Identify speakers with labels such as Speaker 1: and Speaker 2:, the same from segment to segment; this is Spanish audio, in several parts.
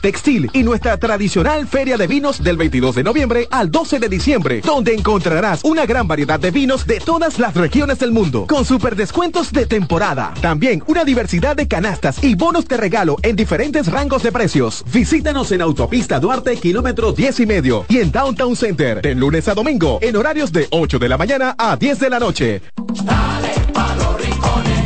Speaker 1: textil y nuestra tradicional feria de vinos del 22 de noviembre al 12 de diciembre, donde encontrarás una gran variedad de vinos de todas las regiones del mundo, con super descuentos de temporada. También una diversidad de canastas y bonos de regalo en diferentes rangos de precios. Visítanos en Autopista Duarte, kilómetro 10 y medio, y en Downtown Center, de lunes a domingo, en horarios de 8 de la mañana a 10 de la noche.
Speaker 2: Dale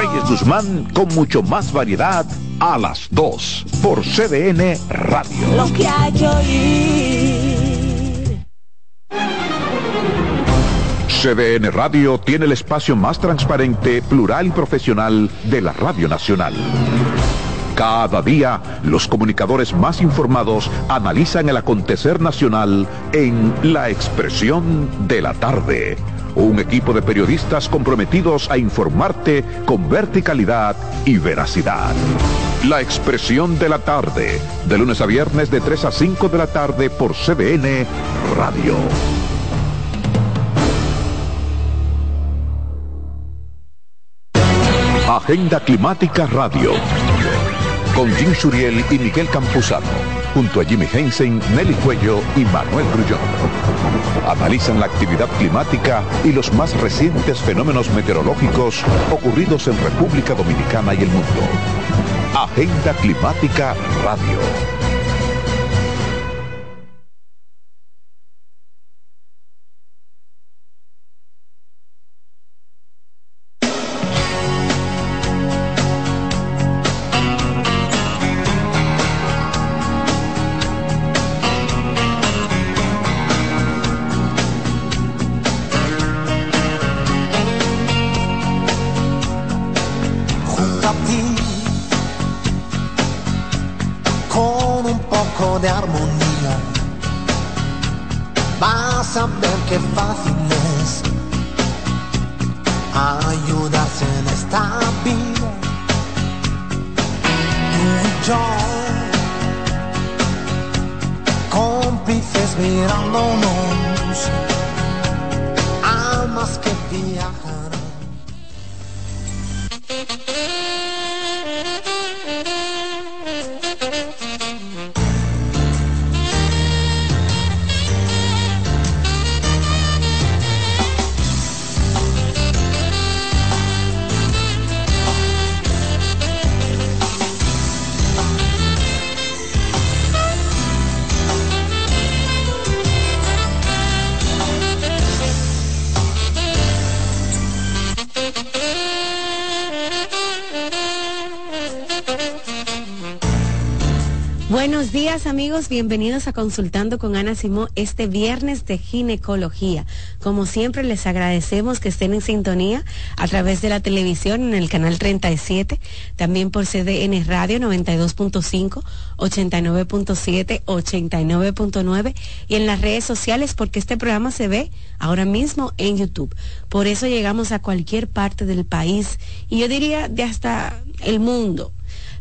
Speaker 3: Reyes Guzmán con mucho más variedad a las 2 por CDN Radio.
Speaker 4: Lo que hay que oír.
Speaker 3: CDN Radio tiene el espacio más transparente, plural y profesional de la Radio Nacional. Cada día, los comunicadores más informados analizan el acontecer nacional en La Expresión de la Tarde. Un equipo de periodistas comprometidos a informarte con verticalidad y veracidad. La Expresión de la Tarde, de lunes a viernes de 3 a 5 de la tarde por CDN Radio. Agenda Climática Radio. Con Jim Suriel y Miguel Campuzano. Junto a Jimmy Hensen, Nelly Cuello y Manuel Grullón. Analizan la actividad climática y los más recientes fenómenos meteorológicos ocurridos en República Dominicana y el mundo. Agenda Climática Radio.
Speaker 5: Buenos días amigos, bienvenidos a Consultando con Ana Simó este viernes de ginecología. Como siempre les agradecemos que estén en sintonía a través de la televisión en el canal 37, también por CDN Radio 92.5, 89.7, 89.9 y en las redes sociales porque este programa se ve ahora mismo en YouTube. Por eso llegamos a cualquier parte del país y yo diría de hasta el mundo.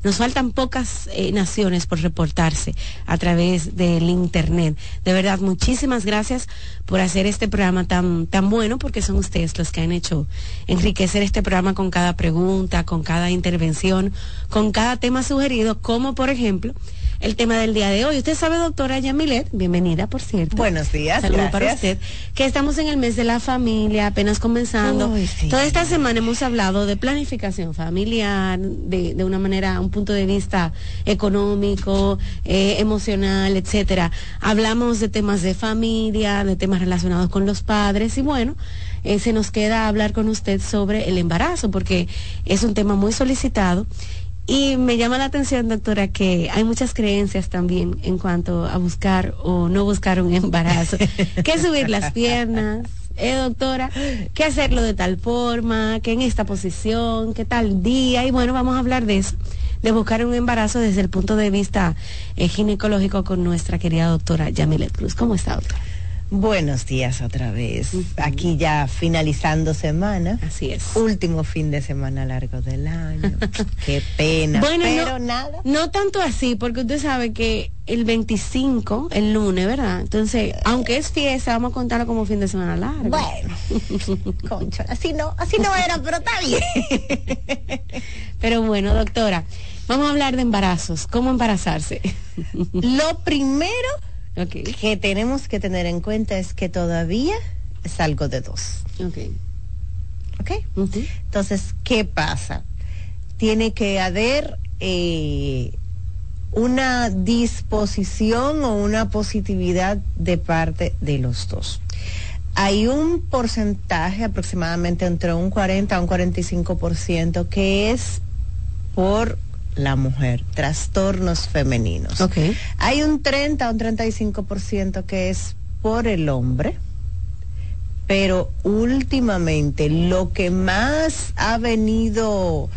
Speaker 5: Nos faltan pocas eh, naciones por reportarse a través del Internet. De verdad, muchísimas gracias por hacer este programa tan, tan bueno, porque son ustedes los que han hecho enriquecer este programa con cada pregunta, con cada intervención, con cada tema sugerido, como por ejemplo el tema del día de hoy. Usted sabe, doctora Yamilet, bienvenida, por cierto.
Speaker 6: Buenos días,
Speaker 5: Saludos para usted. Que estamos en el mes de la familia, apenas comenzando.
Speaker 6: Uy, sí.
Speaker 5: Toda esta semana hemos hablado de planificación familiar, de, de una manera un un punto de vista económico, eh, emocional, etcétera. Hablamos de temas de familia, de temas relacionados con los padres y bueno, eh, se nos queda hablar con usted sobre el embarazo porque es un tema muy solicitado y me llama la atención, doctora, que hay muchas creencias también en cuanto a buscar o no buscar un embarazo. que subir las piernas, eh, doctora, que hacerlo de tal forma, que en esta posición, que tal día. Y bueno, vamos a hablar de eso, de buscar un embarazo desde el punto de vista eh, ginecológico con nuestra querida doctora Yamilet Cruz. ¿Cómo está, doctora?
Speaker 6: Buenos días otra vez. Aquí ya finalizando semana.
Speaker 5: Así es.
Speaker 6: Último fin de semana largo del año. Qué pena.
Speaker 5: Bueno,
Speaker 6: pero
Speaker 5: no,
Speaker 6: nada.
Speaker 5: No tanto así, porque usted sabe que el 25, el lunes, ¿verdad? Entonces, aunque es fiesta, vamos a contarlo como fin de semana largo.
Speaker 6: Bueno, concho, así no, así no era, pero está bien.
Speaker 5: pero bueno, doctora, vamos a hablar de embarazos. ¿Cómo embarazarse?
Speaker 6: Lo primero que tenemos que tener en cuenta es que todavía es algo de dos.
Speaker 5: Ok.
Speaker 6: ¿Ok? Entonces, ¿qué pasa? Tiene que haber eh, una disposición o una positividad de parte de los dos. Hay un porcentaje aproximadamente entre un 40 a un 45% que es por la mujer, trastornos femeninos.
Speaker 5: Okay.
Speaker 6: Hay un 30 o un 35% que es por el hombre, pero últimamente lo que más ha venido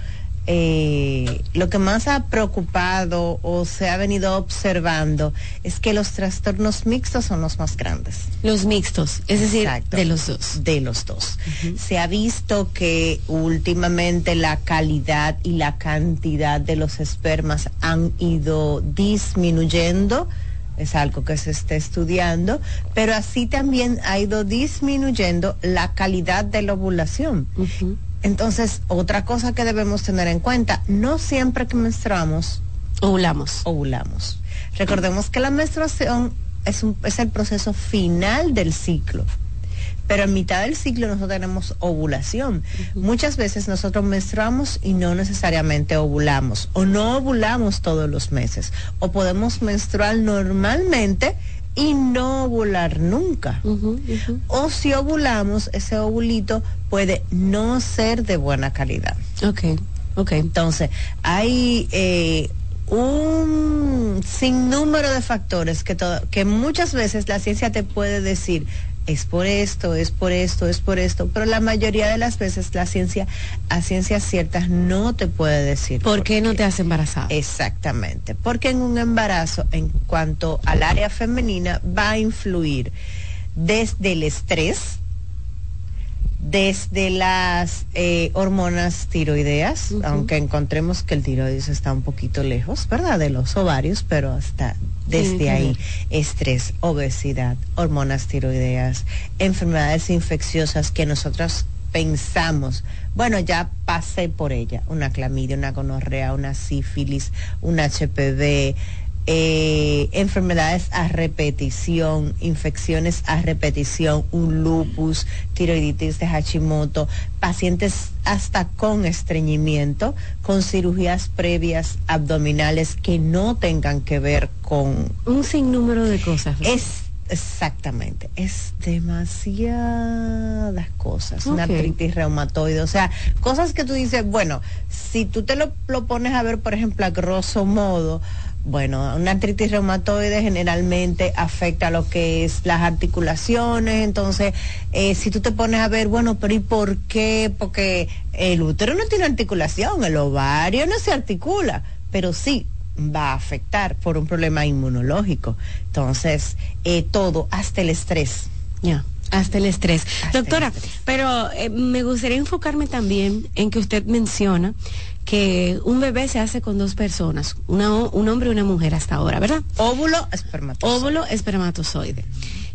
Speaker 6: eh, lo que más ha preocupado o se ha venido observando es que los trastornos mixtos son los más grandes.
Speaker 5: Los mixtos, es decir, de los dos.
Speaker 6: De los dos. Se ha visto que últimamente la calidad y la cantidad de los espermas han ido disminuyendo es algo que se está estudiando, pero así también ha ido disminuyendo la calidad de la ovulación. Entonces, otra cosa que debemos tener en cuenta, no siempre que menstruamos,
Speaker 5: ovulamos.
Speaker 6: Ovulamos. Recordemos que la menstruación es, un, es el proceso final del ciclo. Pero en mitad del ciclo nosotros tenemos ovulación. Muchas veces nosotros menstruamos y no necesariamente ovulamos. O no ovulamos todos los meses. O podemos menstruar normalmente y no ovular nunca. O si ovulamos, ese ovulito puede no ser de buena calidad.
Speaker 5: Ok, ok.
Speaker 6: Entonces, hay eh, un sinnúmero de factores que, que muchas veces la ciencia te puede decir, es por esto, es por esto, es por esto, pero la mayoría de las veces la ciencia a ciencias ciertas no te puede decir.
Speaker 5: ¿Por, qué, no te has embarazado?
Speaker 6: Exactamente, porque en un embarazo, en cuanto al área femenina, va a influir desde el estrés, desde las eh, hormonas tiroideas, aunque encontremos que el tiroides está un poquito lejos, ¿verdad? De los ovarios, pero hasta desde ahí, estrés, obesidad, hormonas tiroideas, enfermedades infecciosas que nosotros pensamos, bueno, ya pasé por ella, una clamidia, una gonorrea, una sífilis, un HPV, eh, enfermedades a repetición, infecciones a repetición, un lupus, tiroiditis de Hashimoto, pacientes hasta con estreñimiento, con cirugías previas abdominales que no tengan que ver con...
Speaker 5: Un sinnúmero de cosas.
Speaker 6: Es Exactamente, es demasiadas cosas, una artritis reumatoide, o sea, cosas que tú dices, bueno, si tú te lo, lo pones a ver, por ejemplo, a grosso modo, bueno, una artritis reumatoide generalmente afecta a lo que es las articulaciones, entonces eh, si tú te pones a ver, bueno, pero ¿y por qué? Porque el útero no tiene articulación, el ovario no se articula, pero sí va a afectar por un problema inmunológico. Entonces, eh, todo, hasta el estrés.
Speaker 5: Ya. Hasta el estrés. Doctora, pero eh, me gustaría enfocarme también en que usted menciona que un bebé se hace con dos personas, una, un hombre y una mujer hasta ahora, ¿verdad?
Speaker 6: Óvulo, espermatozoide.
Speaker 5: Óvulo, espermatozoide.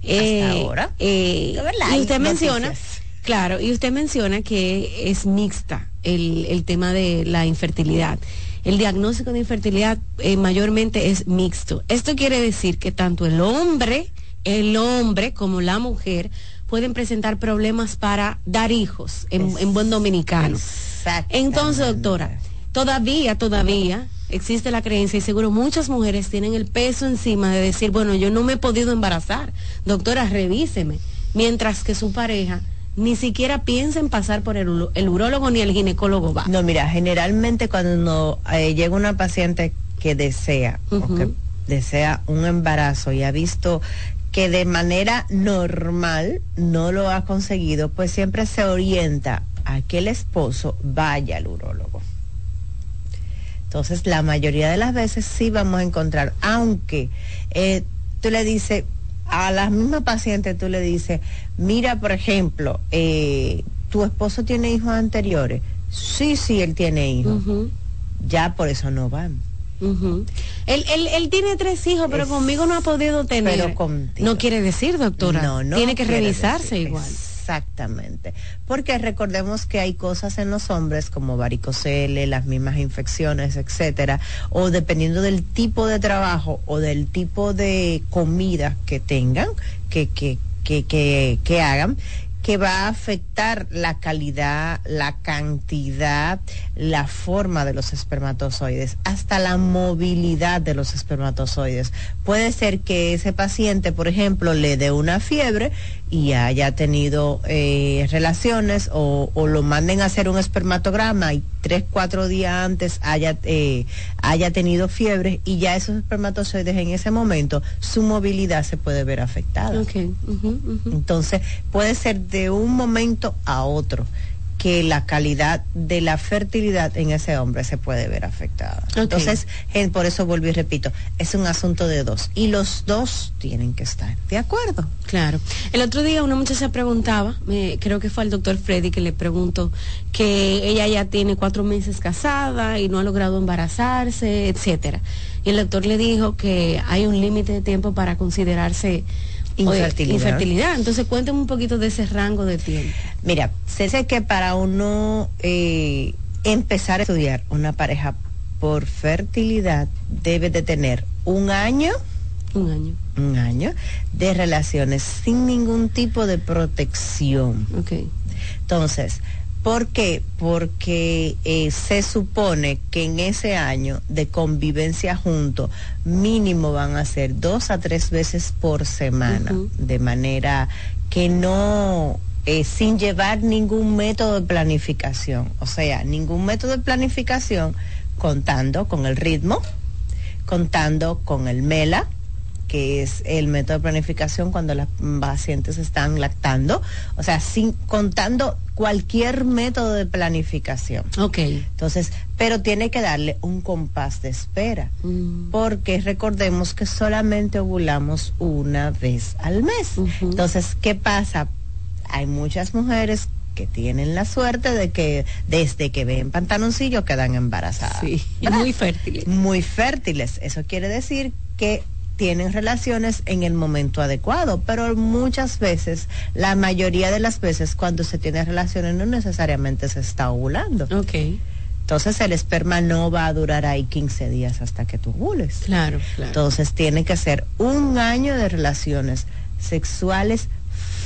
Speaker 6: hasta eh, ahora.
Speaker 5: Eh, y usted menciona, claro, y usted menciona que es mixta el, el tema de la infertilidad. El diagnóstico de infertilidad eh, mayormente es mixto. Esto quiere decir que tanto el hombre, el hombre como la mujer pueden presentar problemas para dar hijos en, buen dominicano. Entonces, doctora, todavía, todavía existe la creencia y seguro muchas mujeres tienen el peso encima de decir, bueno, yo no me he podido embarazar, doctora, revíseme, mientras que su pareja ni siquiera piensa en pasar por el, urólogo ni el ginecólogo va.
Speaker 6: No, mira, generalmente cuando eh, llega una paciente que desea o que desea un embarazo y ha visto que de manera normal no lo ha conseguido, pues siempre se orienta a que el esposo vaya al urólogo. Entonces, la mayoría de las veces sí vamos a encontrar, aunque eh, tú le dices, a la misma paciente tú le dices, mira, por ejemplo, eh, tu esposo tiene hijos anteriores. Sí, sí, él tiene hijos. Ya por eso no van.
Speaker 5: él, él, tiene tres hijos, pero conmigo no ha podido tener. Pero No quiere decir, doctora. No, no. Tiene que revisarse igual.
Speaker 6: Exactamente. Porque recordemos que hay cosas en los hombres como varicocele, las mismas infecciones, etcétera, o dependiendo del tipo de trabajo o del tipo de comida que tengan, que, que, que, que, que hagan, que va a afectar la calidad, la cantidad, la forma de los espermatozoides, hasta la movilidad de los espermatozoides. Puede ser que ese paciente, por ejemplo, le dé una fiebre y haya tenido eh, relaciones o, lo manden a hacer un espermatograma y tres, cuatro días antes haya, eh, haya tenido fiebre y ya esos espermatozoides en ese momento, su movilidad se puede ver afectada. Entonces, puede ser de un momento a otro que la calidad de la fertilidad en ese hombre se puede ver afectada. Entonces, por eso vuelvo y repito, es un asunto de dos y los dos tienen que estar de acuerdo.
Speaker 5: Claro. El otro día una muchacha preguntaba, creo que fue al doctor Freddy que le preguntó que ella ya tiene cuatro meses casada y no ha logrado embarazarse, etcétera. Y el doctor le dijo que hay un límite de tiempo para considerarse Infertilidad. Entonces cuéntame un poquito de ese rango de tiempo.
Speaker 6: Mira, sé que para uno eh, empezar a estudiar una pareja por fertilidad debe de tener un año.
Speaker 5: Un año.
Speaker 6: Un año de relaciones sin ningún tipo de protección.
Speaker 5: Ok.
Speaker 6: Entonces, ¿Por qué? Porque eh, se supone que en ese año de convivencia junto mínimo van a ser dos a tres veces por semana, de manera que no, eh, sin llevar ningún método de planificación, o sea, ningún método de planificación contando con el ritmo, contando con el MELA, que es el método de planificación cuando las pacientes están lactando, o sea, sin contando cualquier método de planificación.
Speaker 5: Ok.
Speaker 6: Entonces, pero tiene que darle un compás de espera, mm. porque recordemos que solamente ovulamos una vez al mes. Entonces, ¿qué pasa? Hay muchas mujeres que tienen la suerte de que desde que ven pantaloncillo quedan embarazadas.
Speaker 5: Sí, muy fértiles.
Speaker 6: Muy fértiles. Eso quiere decir que tienen relaciones en el momento adecuado, pero muchas veces, la mayoría de las veces cuando se tiene relaciones no necesariamente se está ovulando.
Speaker 5: Ok.
Speaker 6: Entonces el esperma no va a durar ahí 15 días hasta que tú ovules.
Speaker 5: Claro, claro.
Speaker 6: Entonces tiene que ser un año de relaciones sexuales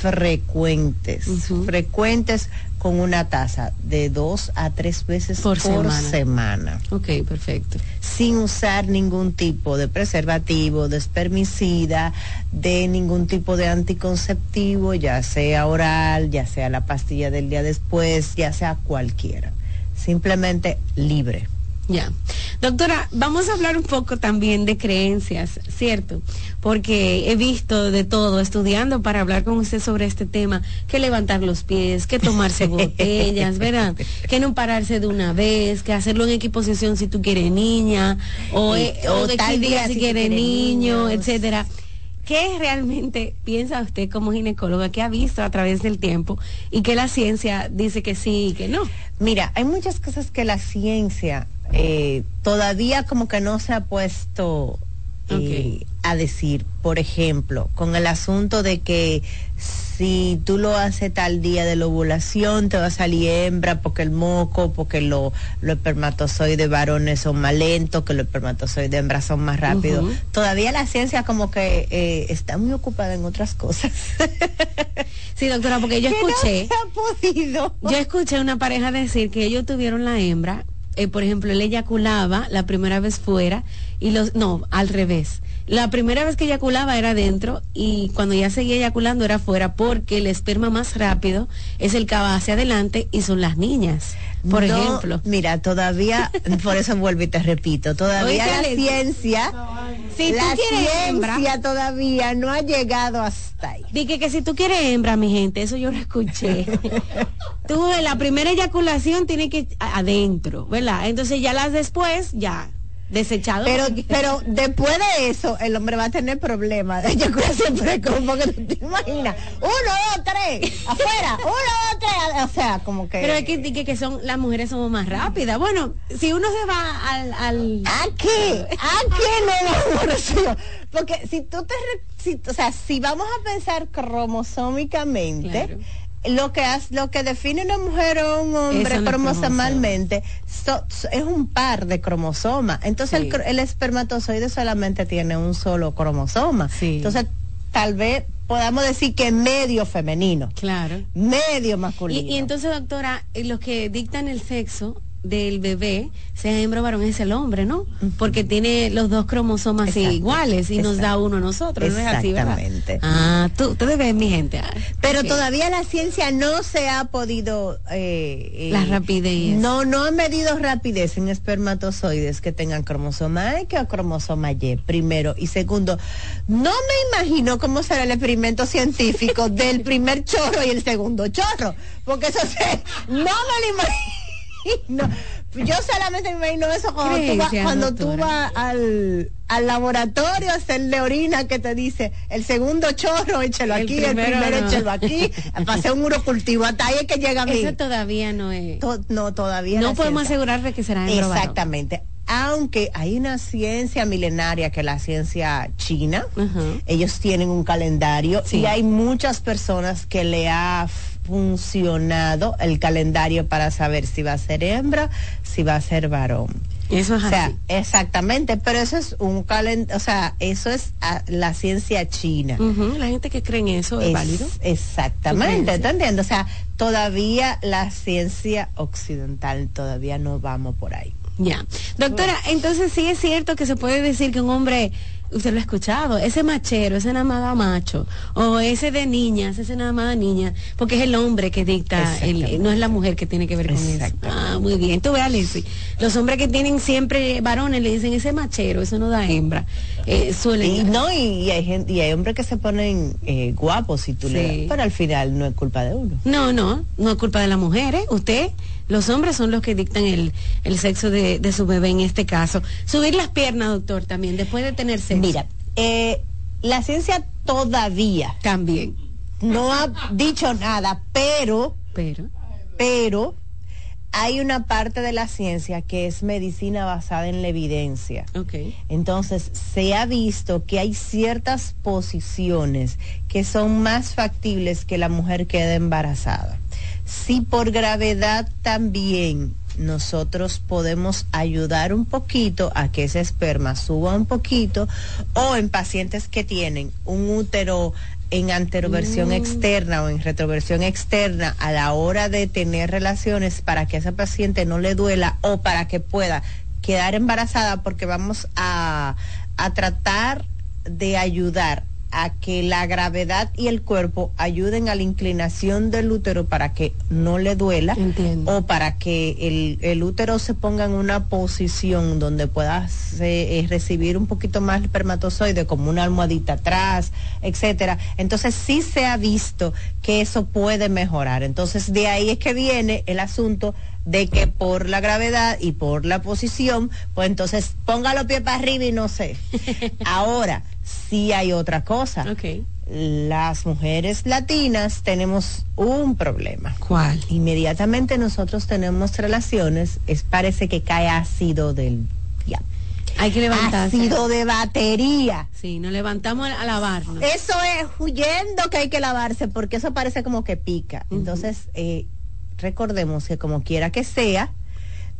Speaker 6: frecuentes, frecuentes con una tasa de dos a tres veces por, semana.
Speaker 5: Ok, perfecto.
Speaker 6: Sin usar ningún tipo de preservativo, de espermicida, de ningún tipo de anticonceptivo, ya sea oral, ya sea la pastilla del día después, ya sea cualquiera. Simplemente libre.
Speaker 5: Ya. Doctora, vamos a hablar un poco también de creencias, ¿cierto? Porque he visto de todo estudiando para hablar con usted sobre este tema, que levantar los pies, que tomarse botellas, ¿verdad? Que no pararse de una vez, que hacerlo en equiposición si tú quieres niña, o, eh, de tal día si, quieres niño, etcétera. ¿Qué realmente piensa usted como ginecóloga que ha visto a través del tiempo y que la ciencia dice que sí y que no?
Speaker 6: Mira, hay muchas cosas que la ciencia eh, todavía como que no se ha puesto eh, a decir, por ejemplo, con el asunto de que si tú lo haces tal día de la ovulación, te va a salir hembra porque el moco, porque lo, los espermatozoides varones son más lentos, que los espermatozoides hembras son más rápidos. Todavía la ciencia como que eh, está muy ocupada en otras cosas.
Speaker 5: sí, doctora, porque yo escuché...
Speaker 6: No se ha podido.
Speaker 5: Yo escuché una pareja decir que ellos tuvieron la hembra eh, por ejemplo, él eyaculaba la primera vez fuera y los, no, al revés. La primera vez que eyaculaba era dentro y cuando ya seguía eyaculando era fuera porque el esperma más rápido es el que va hacia adelante y son las niñas, por ejemplo.
Speaker 6: Mira, todavía, por eso vuelvo y te repito, todavía la ciencia, si la ciencia todavía no ha llegado hasta ahí.
Speaker 5: Dije que si tú quieres hembra, mi gente, eso yo lo escuché. tú la primera eyaculación tiene que adentro, ¿verdad? Entonces ya las después, ya desechado.
Speaker 6: Pero, pero después de eso, el hombre va a tener problemas de eyaculación precoz, porque tú te imaginas, uno, dos, tres, afuera, uno, dos, tres, o sea, como que...
Speaker 5: Pero hay que decir que son, las mujeres somos más rápidas. Bueno, si uno se va al... al...
Speaker 6: ¿A qué? ¿A qué no? porque si tú te... Si, o sea, si vamos a pensar cromosómicamente lo que lo que define una mujer o un hombre cromosomalmente es un par de cromosomas. Entonces el, espermatozoide solamente tiene un solo cromosoma. Entonces tal vez podamos decir que medio femenino.
Speaker 5: Claro.
Speaker 6: Medio masculino.
Speaker 5: Y, y entonces, doctora, los que dictan el sexo del bebé, sea hembra o varón, es el hombre, ¿no? Porque tiene los dos cromosomas iguales y nos da uno a nosotros, ¿no es así, ¿verdad? Ah, tú, ustedes ven, mi gente. Ah,
Speaker 6: Pero todavía la ciencia no se ha podido... Eh,
Speaker 5: la rapidez.
Speaker 6: No, no ha medido rapidez en espermatozoides que tengan cromosoma X o cromosoma Y, primero. Y segundo, no me imagino cómo será el experimento científico del primer chorro y el segundo chorro, porque eso se... No me lo imagino no, yo solamente me imagino eso cuando tú vas, al, laboratorio a hacerle orina que te dice el segundo chorro, échelo aquí, el primero échelo aquí, hacer un urocultivo, hasta ahí es que llega a mí.
Speaker 5: Eso todavía no es.
Speaker 6: no, todavía
Speaker 5: no. podemos asegurar de que será
Speaker 6: en Exactamente. Aunque hay una ciencia milenaria que es la ciencia china, ellos tienen un calendario y hay muchas personas que le ha funcionado el calendario para saber si va a ser hembra, si va a ser varón.
Speaker 5: Eso es
Speaker 6: o sea, exactamente, pero eso es un calendario, o sea, eso es la ciencia china.
Speaker 5: La gente que cree en eso es, válido.
Speaker 6: Exactamente, ¿te O sea, todavía la ciencia occidental todavía no vamos por ahí.
Speaker 5: Ya. Doctora, entonces sí es cierto que se puede decir que un hombre usted lo ha escuchado, ese machero, ese nada más macho, o ese de niñas, ese nada más niña, porque es el hombre que dicta, no es la mujer que tiene que ver con eso. Ah, muy bien. Tú veas, Alicia, los hombres que tienen siempre varones le dicen ese machero, eso no da hembra. Eh,
Speaker 6: y, no, y, hay gente, y hay hombres que se ponen eh, guapos si tú le pero al final no es culpa de uno.
Speaker 5: No, no, no es culpa de la mujer, ¿eh? Usted los hombres son los que dictan el, sexo de, su bebé en este caso. Subir las piernas, doctor, también, después de tener sexo.
Speaker 6: Mira, eh, la ciencia todavía
Speaker 5: también
Speaker 6: no ha dicho nada, pero,
Speaker 5: pero,
Speaker 6: pero hay una parte de la ciencia que es medicina basada en la evidencia.
Speaker 5: Okay.
Speaker 6: Entonces, se ha visto que hay ciertas posiciones que son más factibles que la mujer quede embarazada. Si por gravedad también nosotros podemos ayudar un poquito a que ese esperma suba un poquito o en pacientes que tienen un útero en anteroversión mm. externa o en retroversión externa a la hora de tener relaciones para que a esa paciente no le duela o para que pueda quedar embarazada porque vamos a, a tratar de ayudar a que la gravedad y el cuerpo ayuden a la inclinación del útero para que no le duela o para que el, útero se ponga en una posición donde pueda eh, recibir un poquito más el espermatozoide como una almohadita atrás, etcétera. Entonces sí se ha visto que eso puede mejorar. Entonces de ahí es que viene el asunto de que por la gravedad y por la posición, pues entonces ponga los pies para arriba y no sé. Ahora, sí hay otra cosa. Las mujeres latinas tenemos un problema.
Speaker 5: ¿Cuál?
Speaker 6: Inmediatamente nosotros tenemos relaciones, es parece que cae ácido del
Speaker 5: Hay que levantarse.
Speaker 6: Ácido de batería.
Speaker 5: Sí, nos levantamos a lavarnos.
Speaker 6: Eso es huyendo que hay que lavarse porque eso parece como que pica. Entonces, eh, recordemos que como quiera que sea,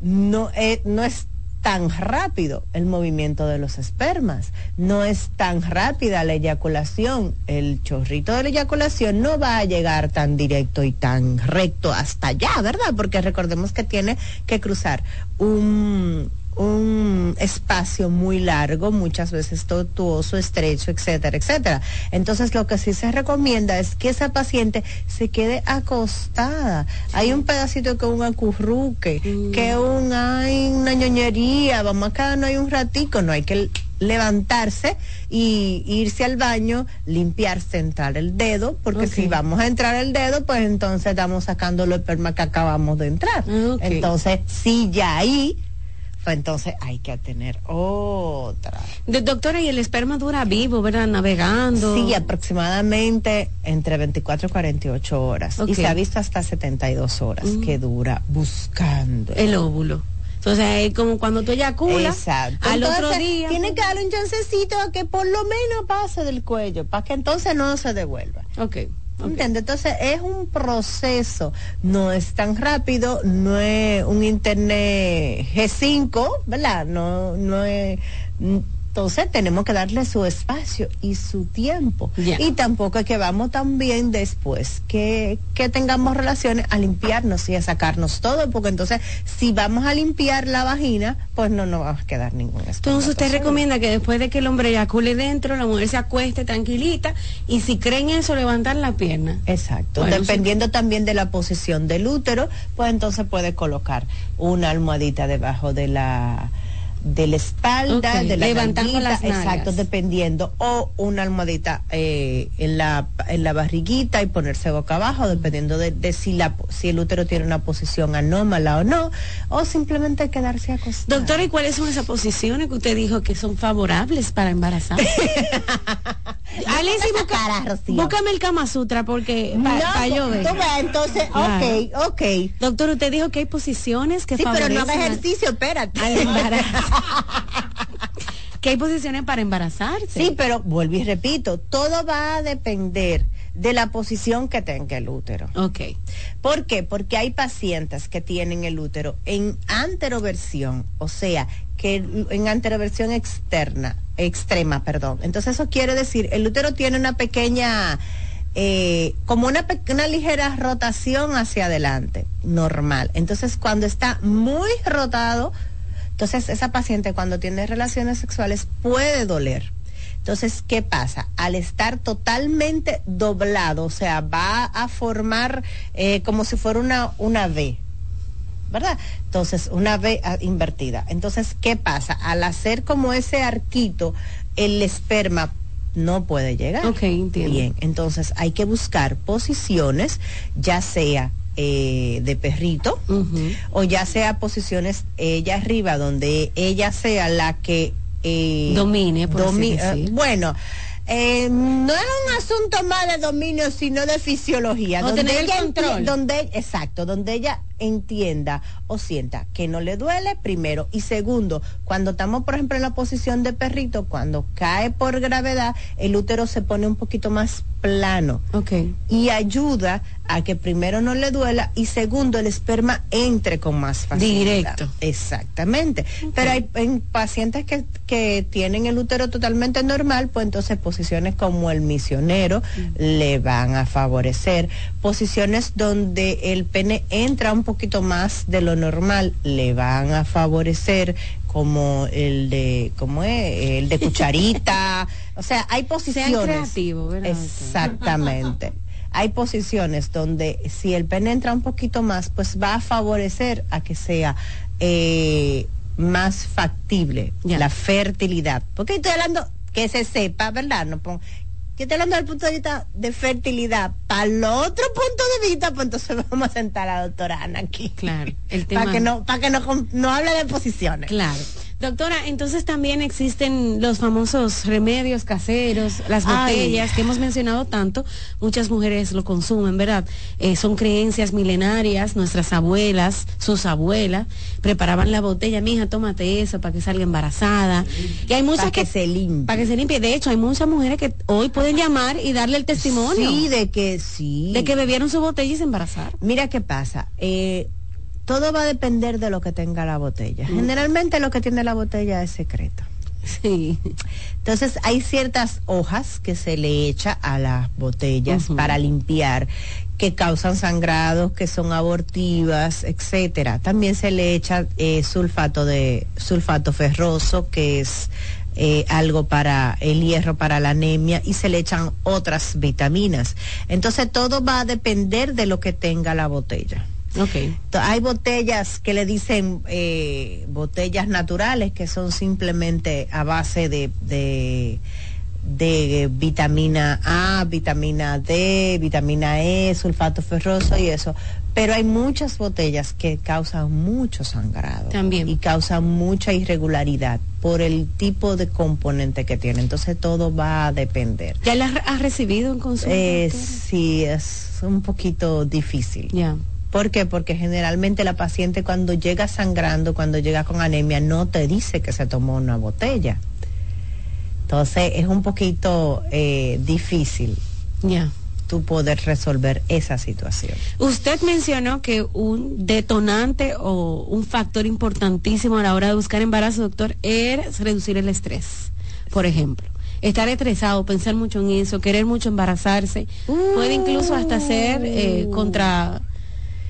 Speaker 6: no, eh, no es tan rápido el movimiento de los espermas, no es tan rápida la eyaculación. El chorrito de la eyaculación no va a llegar tan directo y tan recto hasta allá, ¿verdad? Porque recordemos que tiene que cruzar un, un espacio muy largo, muchas veces tortuoso, estrecho, etcétera, etcétera. Entonces lo que sí se recomienda es que esa paciente se quede acostada. Hay un pedacito que un acurruque,
Speaker 5: Mm.
Speaker 6: que un hay una ñoñería, vamos acá, no hay un ratico, no hay que levantarse y irse al baño, limpiarse, entrar el dedo, porque si vamos a entrar el dedo, pues entonces estamos sacando los esperma que acabamos de entrar. Entonces, sí, ya ahí, pues entonces hay que tener otra.
Speaker 5: De- doctora, y el esperma dura vivo, ¿verdad? Navegando.
Speaker 6: Sí, aproximadamente entre 24 y 48 horas. Y se ha visto hasta 72 horas
Speaker 5: Mm.
Speaker 6: que dura buscando.
Speaker 5: el óvulo. Entonces es como cuando tú eyaculas,
Speaker 6: Exacto.
Speaker 5: al
Speaker 6: Entonces,
Speaker 5: otro día.
Speaker 6: Tiene que darle un chancecito a que por lo menos pase del cuello, para que entonces no se devuelva.
Speaker 5: Ok.
Speaker 6: ¿Entiendes? Entonces es un proceso, no es tan rápido, no es un internet G5, ¿verdad? No, no es. Entonces tenemos que darle su espacio y su tiempo. Y tampoco es que vamos también después que, que tengamos relaciones a limpiarnos y a sacarnos todo, porque entonces si vamos a limpiar la vagina, pues no nos va a quedar ningún
Speaker 5: Entonces usted recomienda que después de que el hombre eyacule dentro, la mujer se acueste tranquilita y si creen eso, levantar la pierna.
Speaker 6: Exacto.
Speaker 5: Bueno,
Speaker 6: Dependiendo también de la posición del útero, pues entonces puede colocar una almohadita debajo de la de la espalda, de la
Speaker 5: levantando las
Speaker 6: exacto, dependiendo, o una almohadita eh, en la en la barriguita y ponerse boca abajo, dependiendo de, de si la si el útero tiene una posición anómala o no, o simplemente quedarse acostado.
Speaker 5: Doctora, ¿y cuáles son esas posiciones que usted dijo que son favorables para embarazar? Alicia, busca- búscame el Kama Sutra porque
Speaker 6: no,
Speaker 5: para
Speaker 6: entonces, ok, ok.
Speaker 5: Doctor, usted dijo que hay posiciones que
Speaker 6: Sí, pero no haga
Speaker 5: favorecen
Speaker 6: ejercicio, espérate.
Speaker 5: al embarazo. que hay posiciones para embarazarse.
Speaker 6: Sí, pero vuelvo y repito, todo va a depender de la posición que tenga el útero.
Speaker 5: Ok.
Speaker 6: ¿Por qué? Porque hay pacientes que tienen el útero en anteroversión, o sea, que en anteroversión externa, extrema, perdón. Entonces eso quiere decir, el útero tiene una pequeña, eh, como una, una ligera rotación hacia adelante, normal. Entonces cuando está muy rotado, entonces esa paciente cuando tiene relaciones sexuales puede doler. Entonces, ¿qué pasa? Al estar totalmente doblado, o sea, va a formar eh, como si fuera una, una V, ¿verdad? Entonces, una V ah, invertida. Entonces, ¿qué pasa? Al hacer como ese arquito, el esperma no puede llegar.
Speaker 5: Ok, entiendo.
Speaker 6: Bien, entonces hay que buscar posiciones, ya sea eh, de perrito, o ya sea posiciones ella arriba donde ella sea la que eh,
Speaker 5: Domine, por así
Speaker 6: eh, bueno eh, no es un asunto más de dominio sino de fisiología
Speaker 5: O tener el
Speaker 6: ella
Speaker 5: control.
Speaker 6: donde exacto donde ella entienda o sienta que no le duele primero y segundo cuando estamos por ejemplo en la posición de perrito cuando cae por gravedad el útero se pone un poquito más plano
Speaker 5: Ok.
Speaker 6: y ayuda a que primero no le duela y segundo el esperma entre con más facilidad.
Speaker 5: Directo.
Speaker 6: Exactamente. Pero hay en pacientes que, que tienen el útero totalmente normal, pues entonces posiciones como el misionero le van a favorecer. Posiciones donde el pene entra un poquito más de lo normal le van a favorecer como el de como es el de cucharita o sea hay posiciones. Exactamente. Hay posiciones donde si el pene entra un poquito más, pues va a favorecer a que sea eh, más factible
Speaker 5: Ya.
Speaker 6: la fertilidad. Porque estoy hablando que se sepa, ¿verdad? No yo estoy hablando del punto de vista de fertilidad. Para el otro punto de vista, pues entonces vamos a sentar a la doctora Ana aquí.
Speaker 5: Claro, el tema-
Speaker 6: Para que no, para que no, no hable de posiciones.
Speaker 5: Claro. Doctora, entonces también existen los famosos remedios caseros, las
Speaker 6: Ay.
Speaker 5: botellas que hemos mencionado tanto, muchas mujeres lo consumen, ¿verdad? Eh, son creencias milenarias, nuestras abuelas, sus abuelas, preparaban la botella, mija, tómate eso para que salga embarazada. Y hay muchas
Speaker 6: Para que se limpie.
Speaker 5: Para que se limpie. De hecho, hay muchas mujeres que hoy pueden llamar y darle el testimonio
Speaker 6: Sí, de que sí.
Speaker 5: de que bebieron su botella y se embarazaron.
Speaker 6: Mira qué pasa. Eh, todo va a depender de lo que tenga la botella. Generalmente lo que tiene la botella es secreto.
Speaker 5: Sí.
Speaker 6: Entonces hay ciertas hojas que se le echa a las botellas para limpiar que causan sangrados, que son abortivas, etcétera. También se le echa eh, sulfato de sulfato ferroso, que es eh, algo para el hierro, para la anemia, y se le echan otras vitaminas. Entonces todo va a depender de lo que tenga la botella.
Speaker 5: Okay.
Speaker 6: Hay botellas que le dicen eh, botellas naturales que son simplemente a base de, de, de, vitamina A, vitamina D, vitamina E, sulfato ferroso y eso. Pero hay muchas botellas que causan mucho sangrado.
Speaker 5: También.
Speaker 6: Y causan mucha irregularidad por el tipo de componente que tiene. Entonces todo va a depender.
Speaker 5: ¿Ya la has recibido en consulta?
Speaker 6: Eh, sí, es un poquito difícil.
Speaker 5: Ya.
Speaker 6: ¿Por qué? Porque generalmente la paciente cuando llega sangrando, cuando llega con anemia, no te dice que se tomó una botella. Entonces es un poquito eh, difícil
Speaker 5: Ya.
Speaker 6: tú poder resolver esa situación.
Speaker 5: Usted mencionó que un detonante o un factor importantísimo a la hora de buscar embarazo, doctor, es reducir el estrés, por ejemplo. Estar estresado, pensar mucho en eso, querer mucho embarazarse, puede incluso hasta ser eh,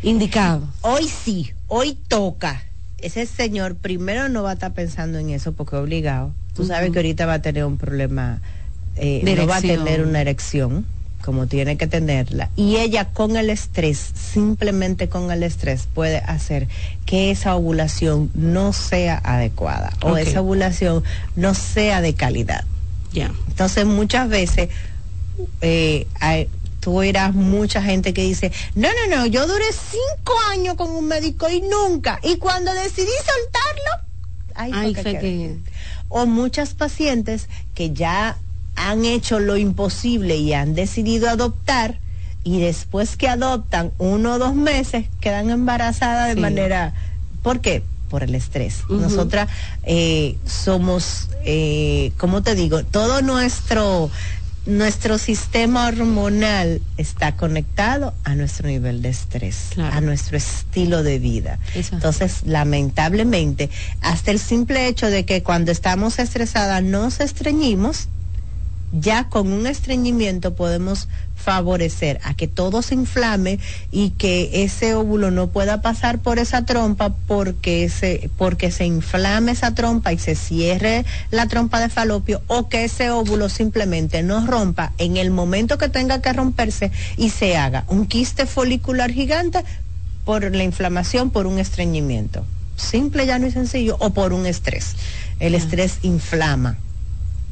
Speaker 5: contraindicado.
Speaker 6: Hoy sí, hoy toca. Ese señor primero no va a estar pensando en eso porque es obligado. Tú sabes que ahorita va a tener un problema, eh, no va a tener una erección como tiene que tenerla. Y ella con el estrés, simplemente con el estrés, puede hacer que esa ovulación no sea adecuada o esa ovulación no sea de calidad.
Speaker 5: Ya.
Speaker 6: Entonces muchas veces eh, hay- tú oirás mucha gente que dice, no, no, no, yo duré cinco años con un médico y nunca. Y cuando decidí soltarlo, ahí
Speaker 5: Ay, fue
Speaker 6: quedé".
Speaker 5: que...
Speaker 6: O muchas pacientes que ya han hecho lo imposible y han decidido adoptar y después que adoptan uno o dos meses quedan embarazadas de
Speaker 5: Sí.
Speaker 6: manera... ¿Por qué? Por el estrés. Nosotras eh, somos, eh, ¿cómo te digo? Todo nuestro nuestro sistema hormonal está conectado a nuestro nivel de estrés,
Speaker 5: Claro.
Speaker 6: a nuestro estilo de vida.
Speaker 5: Eso.
Speaker 6: Entonces, lamentablemente, hasta el simple hecho de que cuando estamos estresadas nos estreñimos, ya con un estreñimiento podemos favorecer a que todo se inflame y que ese óvulo no pueda pasar por esa trompa porque se, porque se inflame esa trompa y se cierre la trompa de falopio o que ese óvulo simplemente no rompa en el momento que tenga que romperse y se haga un quiste folicular gigante por la inflamación, por un estreñimiento. Simple, llano y sencillo, o por un estrés. El estrés inflama.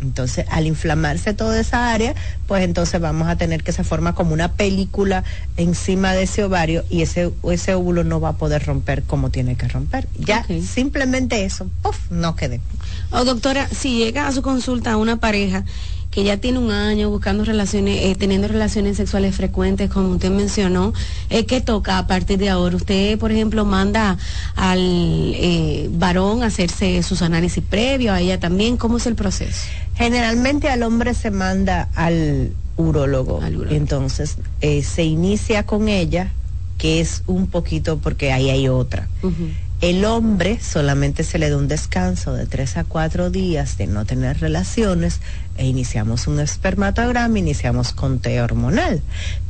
Speaker 6: Entonces, al inflamarse toda esa área, pues entonces vamos a tener que se forma como una película encima de ese ovario y ese, ese óvulo no va a poder romper como tiene que romper. Ya simplemente eso, ¡puf! no quedé.
Speaker 5: O doctora, si llega a su consulta una pareja que ya tiene un año buscando relaciones, eh, teniendo relaciones sexuales frecuentes, como usted mencionó, eh, ¿qué toca a partir de ahora? Usted, por ejemplo, manda al eh, varón a hacerse sus análisis previos, a ella también, ¿cómo es el proceso?
Speaker 6: Generalmente al hombre se manda al urólogo.
Speaker 5: Al urólogo.
Speaker 6: Entonces, se inicia con ella, que es un poquito porque ahí hay otra. El hombre solamente se le da un descanso de tres a cuatro días de no tener relaciones e iniciamos un espermatograma, iniciamos conteo hormonal.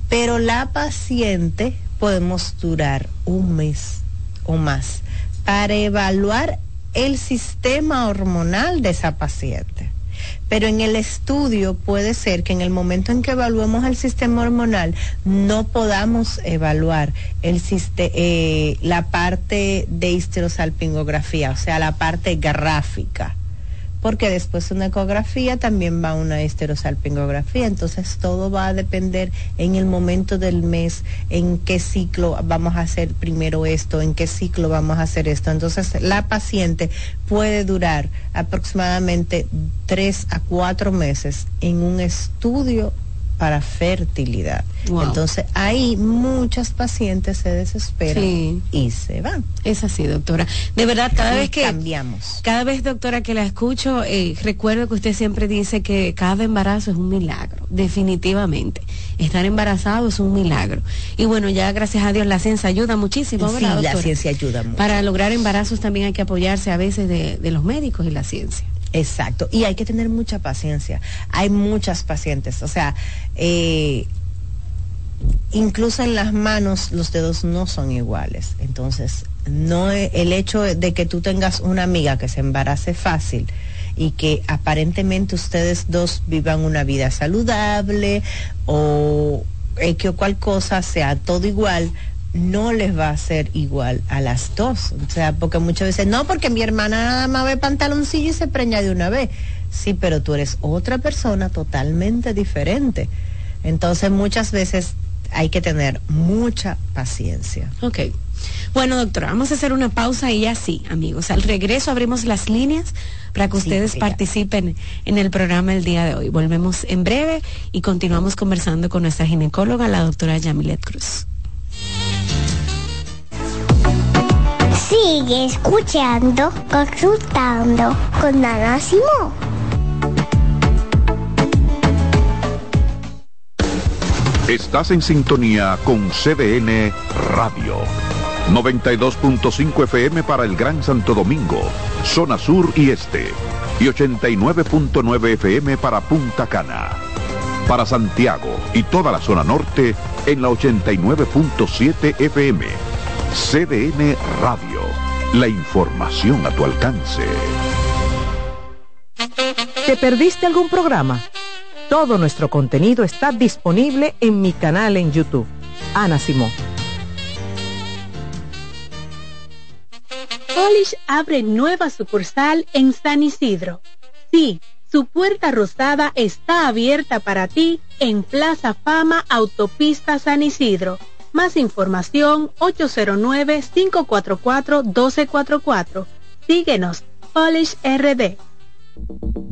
Speaker 6: Pero la paciente podemos durar un mes o más para evaluar el sistema hormonal de esa paciente. Pero en el estudio puede ser que en el momento en que evaluemos el sistema hormonal no podamos evaluar eh, la parte de histerosalpingografía, o sea, la parte gráfica. Porque después de una ecografía también va una histerosalpingografía, entonces todo va a depender en el momento del mes, en qué ciclo vamos a hacer primero esto, en qué ciclo vamos a hacer esto. Entonces la paciente puede durar aproximadamente tres a cuatro meses en un estudio para fertilidad. Entonces ahí muchas pacientes se desesperan y se van.
Speaker 5: Es así, doctora. De verdad, cada vez que
Speaker 6: cambiamos.
Speaker 5: Cada vez, doctora, que la escucho, eh, recuerdo que usted siempre dice que cada embarazo es un milagro, definitivamente. Estar embarazado es un milagro. Y bueno, ya gracias a Dios la ciencia ayuda muchísimo,
Speaker 6: sí, la ciencia ayuda mucho.
Speaker 5: Para lograr embarazos también hay que apoyarse a veces de, de los médicos y la ciencia.
Speaker 6: Exacto, y hay que tener mucha paciencia. Hay muchas pacientes, o sea, eh, incluso en las manos los dedos no son iguales. Entonces, no el hecho de que tú tengas una amiga que se embarace fácil y que aparentemente ustedes dos vivan una vida saludable o que o cual cosa sea todo igual, no les va a ser igual a las dos. O sea, porque muchas veces, no, porque mi hermana nada más ve pantaloncillo y se preña de una vez. Sí, pero tú eres otra persona totalmente diferente. Entonces muchas veces hay que tener mucha paciencia.
Speaker 5: Ok. Bueno, doctora, vamos a hacer una pausa y ya sí, amigos. Al regreso abrimos las líneas para que ustedes participen en el programa el día de hoy. Volvemos en breve y continuamos conversando con nuestra ginecóloga, la doctora Yamilet Cruz.
Speaker 7: Sigue escuchando, consultando con Ana Simón.
Speaker 3: Estás en sintonía con CDN Radio. 92.5 FM para el Gran Santo Domingo, zona sur y este. Y 89.9 FM para Punta Cana. Para Santiago y toda la zona norte en la 89.7 FM. CDN Radio. La información a tu alcance.
Speaker 8: ¿Te perdiste algún programa? Todo nuestro contenido está disponible en mi canal en YouTube. Ana Simón.
Speaker 9: Polish abre nueva sucursal en San Isidro. Sí, su puerta rosada está abierta para ti en Plaza Fama Autopista San Isidro más información 809-544-1244. Síguenos, Polish RD.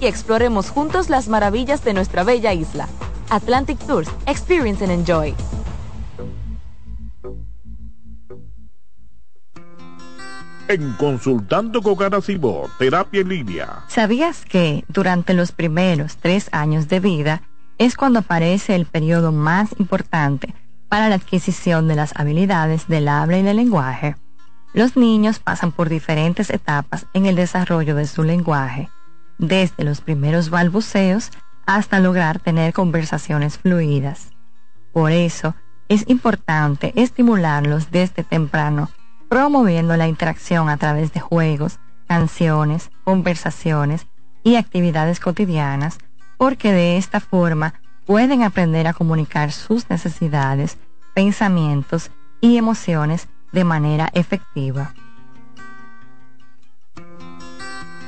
Speaker 10: Y exploremos juntos las maravillas de nuestra bella isla. Atlantic Tours, Experience and Enjoy.
Speaker 3: En Consultando con Garacimo, Terapia en Línea.
Speaker 11: ¿Sabías que durante los primeros tres años de vida es cuando aparece el periodo más importante para la adquisición de las habilidades del habla y del lenguaje? Los niños pasan por diferentes etapas en el desarrollo de su lenguaje, desde los primeros balbuceos hasta lograr tener conversaciones fluidas. Por eso, es importante estimularlos desde temprano, promoviendo la interacción a través de juegos, canciones, conversaciones y actividades cotidianas, porque de esta forma pueden aprender a comunicar sus necesidades, pensamientos y emociones de manera efectiva.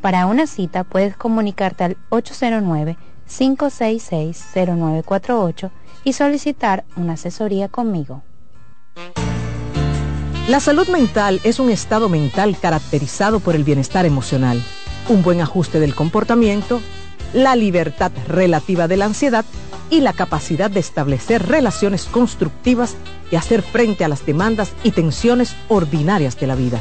Speaker 12: Para una cita puedes comunicarte al 809-566-0948 y solicitar una asesoría conmigo.
Speaker 8: La salud mental es un estado mental caracterizado por el bienestar emocional, un buen ajuste del comportamiento, la libertad relativa de la ansiedad y la capacidad de establecer relaciones constructivas y hacer frente a las demandas y tensiones ordinarias de la vida.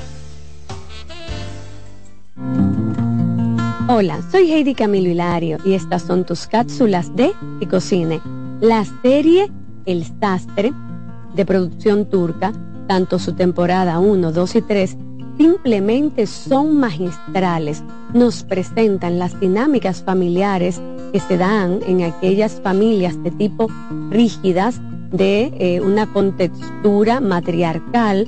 Speaker 13: Hola, soy Heidi Camilo Hilario y estas son tus cápsulas de Ecocine, la serie El Sastre de producción turca tanto su temporada 1, 2 y 3, simplemente son magistrales. Nos presentan las dinámicas familiares que se dan en aquellas familias de tipo rígidas, de eh, una contextura matriarcal,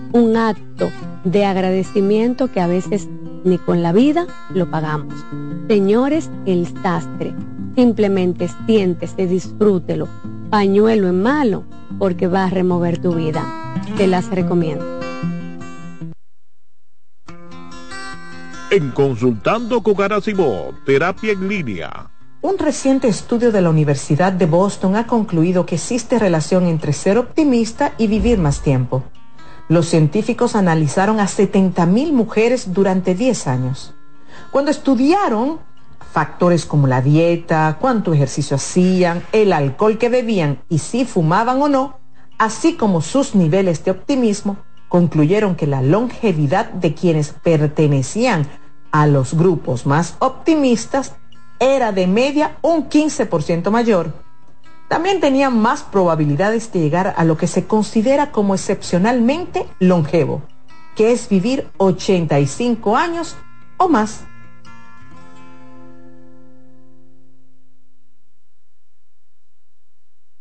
Speaker 13: un acto de agradecimiento que a veces ni con la vida lo pagamos. Señores, el sastre, simplemente siéntese, disfrútelo pañuelo en malo porque va a remover tu vida. Te las recomiendo.
Speaker 14: En Consultando con Garacimo, terapia en línea.
Speaker 8: Un reciente estudio de la Universidad de Boston ha concluido que existe relación entre ser optimista y vivir más tiempo. Los científicos analizaron a 70.000 mujeres durante 10 años. Cuando estudiaron factores como la dieta, cuánto ejercicio hacían, el alcohol que bebían y si fumaban o no, así como sus niveles de optimismo, concluyeron que la longevidad de quienes pertenecían a los grupos más optimistas era de media un 15% mayor. También tenían más probabilidades de llegar a lo que se considera como excepcionalmente longevo, que es vivir 85 años o más.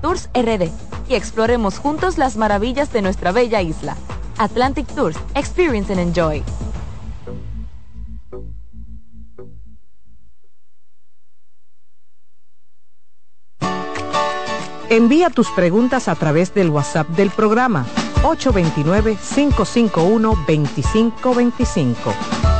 Speaker 10: Tours RD y exploremos juntos las maravillas de nuestra bella isla. Atlantic Tours, Experience and Enjoy.
Speaker 8: Envía tus preguntas a través del WhatsApp del programa 829-551-2525.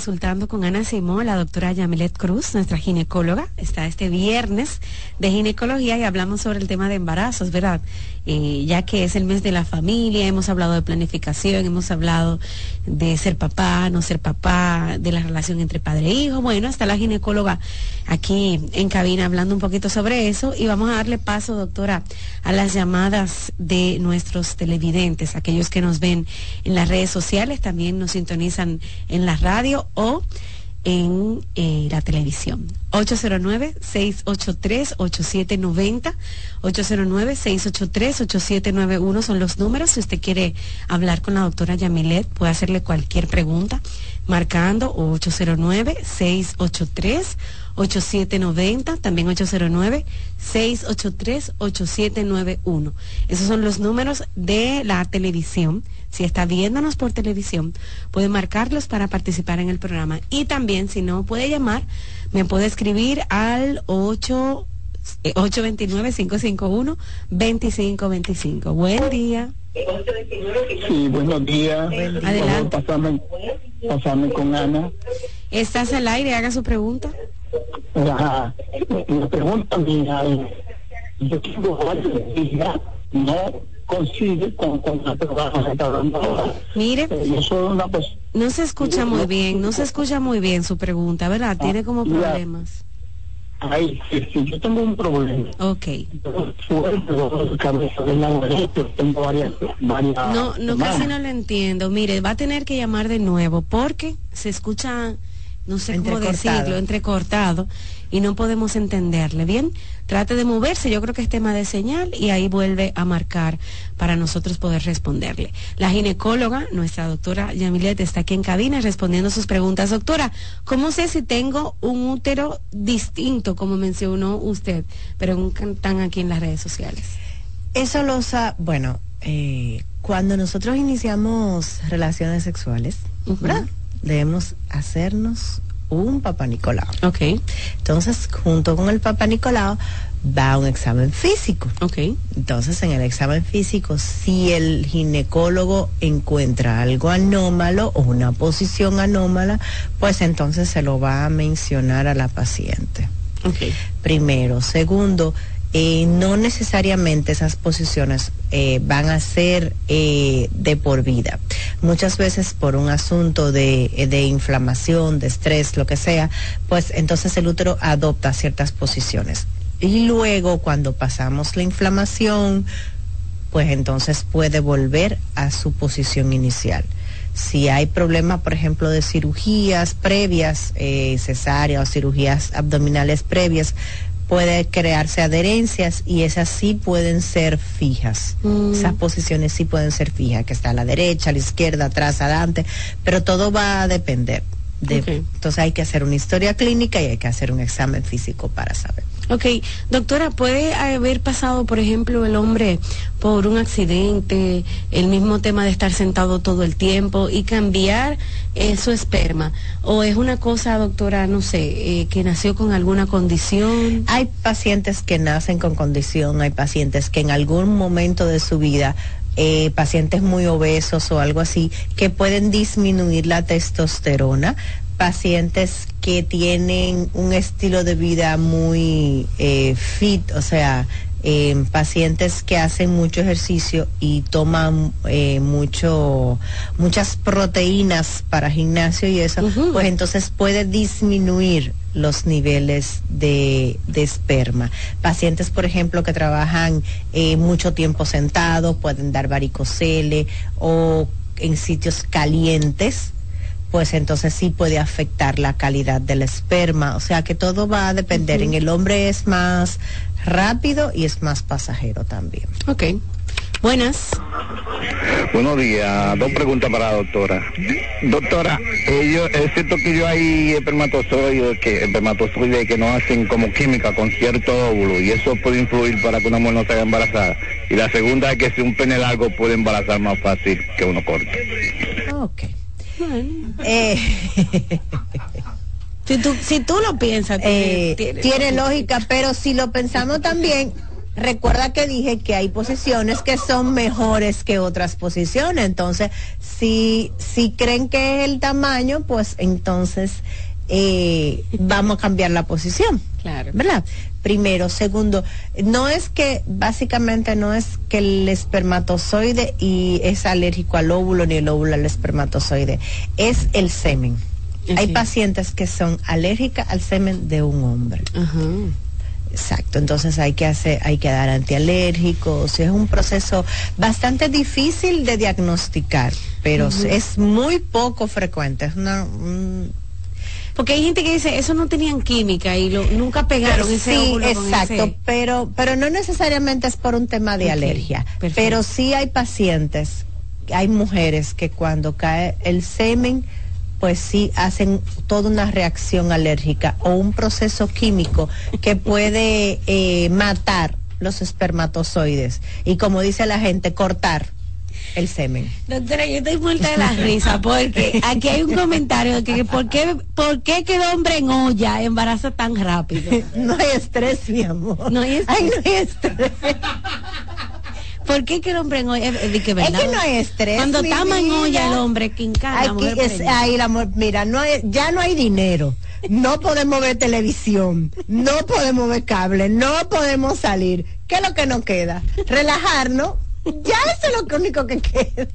Speaker 5: Consultando con Ana Simón, la doctora Yamilet Cruz, nuestra ginecóloga. Está este viernes de ginecología y hablamos sobre el tema de embarazos, ¿verdad? Eh, ya que es el mes de la familia, hemos hablado de planificación, hemos hablado de ser papá, no ser papá, de la relación entre padre e hijo. Bueno, está la ginecóloga aquí en cabina hablando un poquito sobre eso y vamos a darle paso, doctora, a las llamadas de nuestros televidentes, aquellos que nos ven en las redes sociales, también nos sintonizan en la radio o en eh, la televisión. 809-683-8790, 809-683-8791 son los números. Si usted quiere hablar con la doctora Yamilet, puede hacerle cualquier pregunta. marcando 809-683-8790, también 809-683-8791. Esos son los números de la televisión. Si está viéndonos por televisión, puede marcarlos para participar en el programa. Y también, si no puede llamar, me puede escribir al 8 829-551-2525. Buen día.
Speaker 15: Sí, buenos días.
Speaker 5: Adelante.
Speaker 15: Pasarme, pasarme con Ana.
Speaker 5: ¿Estás al aire? Haga su pregunta.
Speaker 15: La, la pregunta mía es, yo tengo varios días, no consigue con, con la trabajo que está dando ahora.
Speaker 5: Mire,
Speaker 15: Eh, Yo soy una persona...
Speaker 5: no se escucha muy bien, no se escucha muy bien su pregunta, ¿verdad? Tiene como problemas.
Speaker 15: Ay, sí, sí, yo tengo un problema.
Speaker 5: Ok.
Speaker 15: Tengo varias... varias
Speaker 5: No, no,
Speaker 15: semanas.
Speaker 5: casi no lo entiendo. Mire, va a tener que llamar de nuevo porque se escucha, no sé cómo decirlo, entrecortado y no podemos entenderle. Bien, trate de moverse, yo creo que es tema de señal y ahí vuelve a marcar para nosotros poder responderle. La ginecóloga, nuestra doctora Yamilet, está aquí en cabina respondiendo sus preguntas. Doctora, ¿cómo sé si tengo un útero distinto, como mencionó usted? Preguntan aquí en las redes sociales.
Speaker 6: Eso lo sa bueno, eh, cuando nosotros iniciamos relaciones sexuales, ¿verdad? Debemos hacernos un papá Nicolau.
Speaker 5: Ok.
Speaker 6: Entonces, junto con el papá Nicolau va un examen físico.
Speaker 5: Ok.
Speaker 6: Entonces, en el examen físico, si el ginecólogo encuentra algo anómalo o una posición anómala, pues entonces se lo va a mencionar a la paciente. Primero. Segundo, no necesariamente esas posiciones eh, van a ser eh, de por vida. Muchas veces por un asunto de, eh, de inflamación, de estrés, lo que sea, pues entonces el útero adopta ciertas posiciones. Y luego cuando pasamos la inflamación, pues entonces puede volver a su posición inicial. Si hay problemas, por ejemplo, de cirugías previas, cesárea o cirugías abdominales previas, puede crearse adherencias y esas sí pueden ser fijas.
Speaker 5: Mm.
Speaker 6: Esas posiciones sí pueden ser fijas, que está a la derecha, a la izquierda, atrás, adelante, pero todo va a depender. De. Entonces hay que hacer una historia clínica y hay que hacer un examen físico para saber.
Speaker 5: Ok, doctora, ¿puede haber pasado, por ejemplo, el hombre por un accidente, el mismo tema de estar sentado todo el tiempo y cambiar eh, su esperma? ¿O es una cosa, doctora, no sé, eh, que nació con alguna condición?
Speaker 6: Hay pacientes que nacen con condición, hay pacientes que en algún momento de su vida, eh, pacientes muy obesos o algo así, que pueden disminuir la testosterona, pacientes que tienen un estilo de vida muy eh, fit, o sea, eh, pacientes que hacen mucho ejercicio y toman eh, mucho muchas proteínas para gimnasio y eso, pues entonces puede disminuir los niveles de, de esperma. Pacientes, por ejemplo, que trabajan eh, mucho tiempo sentados, pueden dar varicocele o en sitios calientes, pues entonces sí puede afectar la calidad del esperma. O sea que todo va a depender. En el hombre es más rápido y es más pasajero también.
Speaker 5: Ok. Buenas.
Speaker 16: Buenos días, dos preguntas para la doctora. Doctora, ellos, es cierto que yo hay espermatozoides que, espermatozoides que no hacen como química con cierto óvulo y eso puede influir para que una mujer no se haga embarazada. Y la segunda es que si un pene largo puede embarazar más fácil que uno corto.
Speaker 6: Ok. Eh,
Speaker 5: si, tú, si tú lo piensas, tiene-
Speaker 6: eh,
Speaker 5: tiene
Speaker 6: tiene
Speaker 5: lógica.
Speaker 6: lógica, pero si lo pensamos también, recuerda que dije que hay posiciones que son mejores que otras posiciones. Entonces, si, si creen que es el tamaño, pues entonces eh, vamos a cambiar la posición.
Speaker 5: Claro.
Speaker 6: ¿Verdad? Primero, segundo, no es que, básicamente no es que el espermatozoide y es alérgico al óvulo ni el óvulo al espermatozoide, es el semen. Hay pacientes que son alérgicas al semen de un hombre. Exacto, entonces hay que hacer, hay que dar antialérgicos, es un proceso bastante difícil de diagnosticar, pero es muy poco frecuente, es una, un-
Speaker 5: Porque hay gente que dice, eso no tenían química y lo, nunca pegaron
Speaker 6: Pero
Speaker 5: ese
Speaker 6: sí,
Speaker 5: con
Speaker 6: exacto,
Speaker 5: ese-
Speaker 6: pero pero no necesariamente es por un tema de alergia,
Speaker 5: perfecto.
Speaker 6: pero sí hay pacientes, hay mujeres que cuando cae el semen pues sí hacen toda una reacción alérgica o un proceso químico que puede eh, matar los espermatozoides y como dice la gente, cortar el semen.
Speaker 5: Doctora, yo estoy muerta de la risa porque aquí hay un comentario de que ¿por qué, ¿por qué quedó hombre en olla embaraza tan rápido?
Speaker 6: no hay estrés, mi amor.
Speaker 5: No hay estrés.
Speaker 6: Ay, no hay estrés.
Speaker 5: ¿Por qué que el hombre en olla? Es,
Speaker 6: es que no hay estrés.
Speaker 5: Cuando tama en olla el hombre,
Speaker 6: mujer es, ahí la mira, no hay, ya no hay dinero. No podemos ver televisión, no podemos ver cable, no podemos salir. ¿Qué es lo que nos queda? Relajarnos. Ya eso es lo único que queda.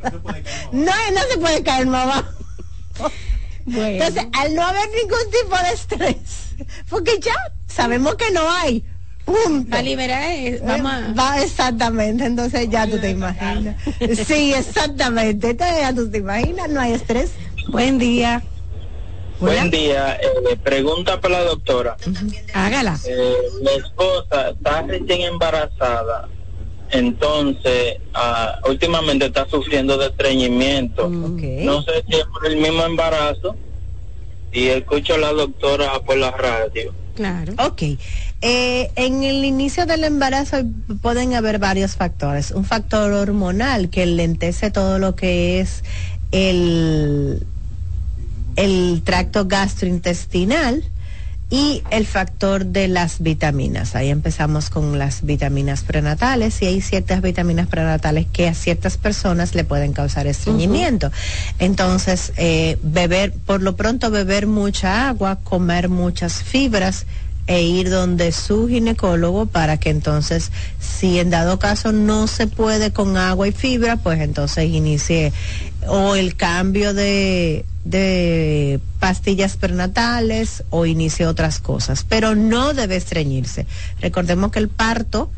Speaker 6: No, no se puede caer más abajo. Entonces, al no haber ningún tipo de estrés, porque ya sabemos que no hay, punto.
Speaker 5: Va a liberar, eh, vamos.
Speaker 6: Va exactamente, entonces ya tú te imaginas. Sí, exactamente. Entonces ya tú te imaginas, no hay estrés.
Speaker 5: Buen día.
Speaker 17: Buen día. Eh, pregunta para la doctora.
Speaker 5: Hágala.
Speaker 17: Eh, mi esposa está recién embarazada, entonces ah, últimamente está sufriendo de estreñimiento. No sé si es por el mismo embarazo y escucho a la doctora por la radio.
Speaker 5: Claro.
Speaker 6: Ok. Eh, en el inicio del embarazo pueden haber varios factores. Un factor hormonal que lentece todo lo que es el, el tracto gastrointestinal y el factor de las vitaminas. Ahí empezamos con las vitaminas prenatales y hay ciertas vitaminas prenatales que a ciertas personas le pueden causar estreñimiento. Entonces, eh, beber, por lo pronto beber mucha agua, comer muchas fibras, e ir donde su ginecólogo para que entonces, si en dado caso no se puede con agua y fibra, pues entonces inicie o el cambio de, de pastillas prenatales o inicie otras cosas, pero no debe estreñirse. Recordemos que el parto,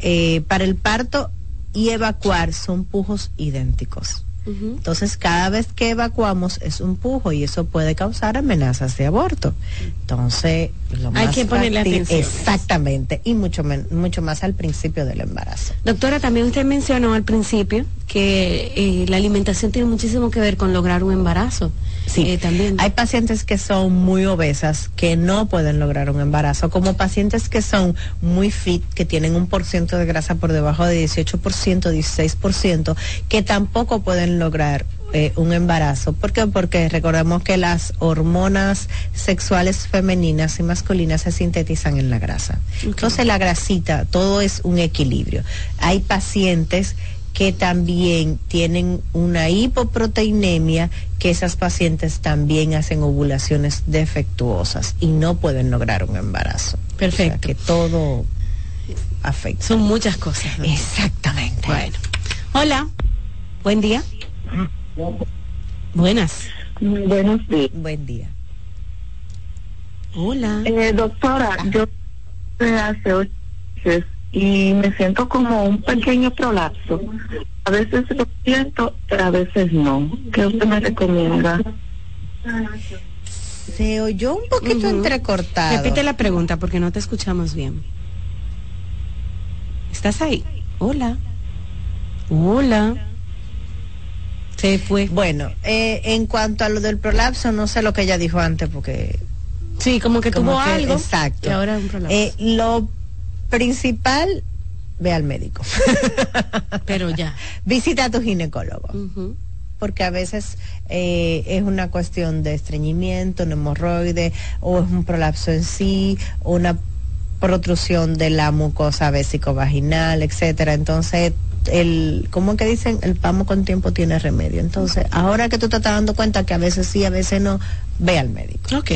Speaker 6: eh, para el parto y evacuar son pujos idénticos. Entonces, cada vez que evacuamos es un pujo y eso puede causar amenazas de aborto. Entonces,
Speaker 5: lo hay que ponerle atención.
Speaker 6: Exactamente, y mucho, mucho más al principio del embarazo.
Speaker 5: Doctora, también usted mencionó al principio que eh, la alimentación tiene muchísimo que ver con lograr un embarazo.
Speaker 6: Sí,
Speaker 5: eh, también.
Speaker 6: Hay pacientes que son muy obesas que no pueden lograr un embarazo, como pacientes que son muy fit, que tienen un por ciento de grasa por debajo de 18%, 16%, que tampoco pueden lograr eh, un embarazo. ¿Por qué? Porque recordemos que las hormonas sexuales femeninas y masculinas se sintetizan en la grasa. Entonces la grasita, todo es un equilibrio. Hay pacientes que también tienen una hipoproteinemia, que esas pacientes también hacen ovulaciones defectuosas y no pueden lograr un embarazo.
Speaker 5: Perfecto.
Speaker 6: que todo afecta.
Speaker 5: Son muchas cosas.
Speaker 6: Exactamente.
Speaker 5: Bueno. Hola. Buen día. Buenas.
Speaker 18: Buenos días.
Speaker 6: Buen día.
Speaker 5: Hola.
Speaker 18: Eh, doctora, yo hace ocho meses y me siento como un pequeño prolapso. A veces lo siento, pero a veces no. ¿Qué usted me recomienda?
Speaker 6: Se oyó un poquito entrecortado.
Speaker 5: Repite la pregunta porque no te escuchamos bien. ¿Estás ahí? Hola. Hola. Se fue.
Speaker 6: Bueno, eh, en cuanto a lo del prolapso, no sé lo que ella dijo antes porque...
Speaker 5: Sí, como que tuvo algo.
Speaker 6: Exacto.
Speaker 5: Y ahora un prolapso.
Speaker 6: Eh, lo principal, ve al médico.
Speaker 5: Pero ya.
Speaker 6: Visita a tu ginecólogo. Porque a veces eh, es una cuestión de estreñimiento, un hemorroide, o es un prolapso en sí, o una protrusión de la mucosa vaginal, etcétera. Entonces, el, ¿cómo que dicen? El pamo con tiempo tiene remedio. Entonces, ahora que tú te estás dando cuenta que a veces sí, a veces no, ve al médico.
Speaker 5: Ok.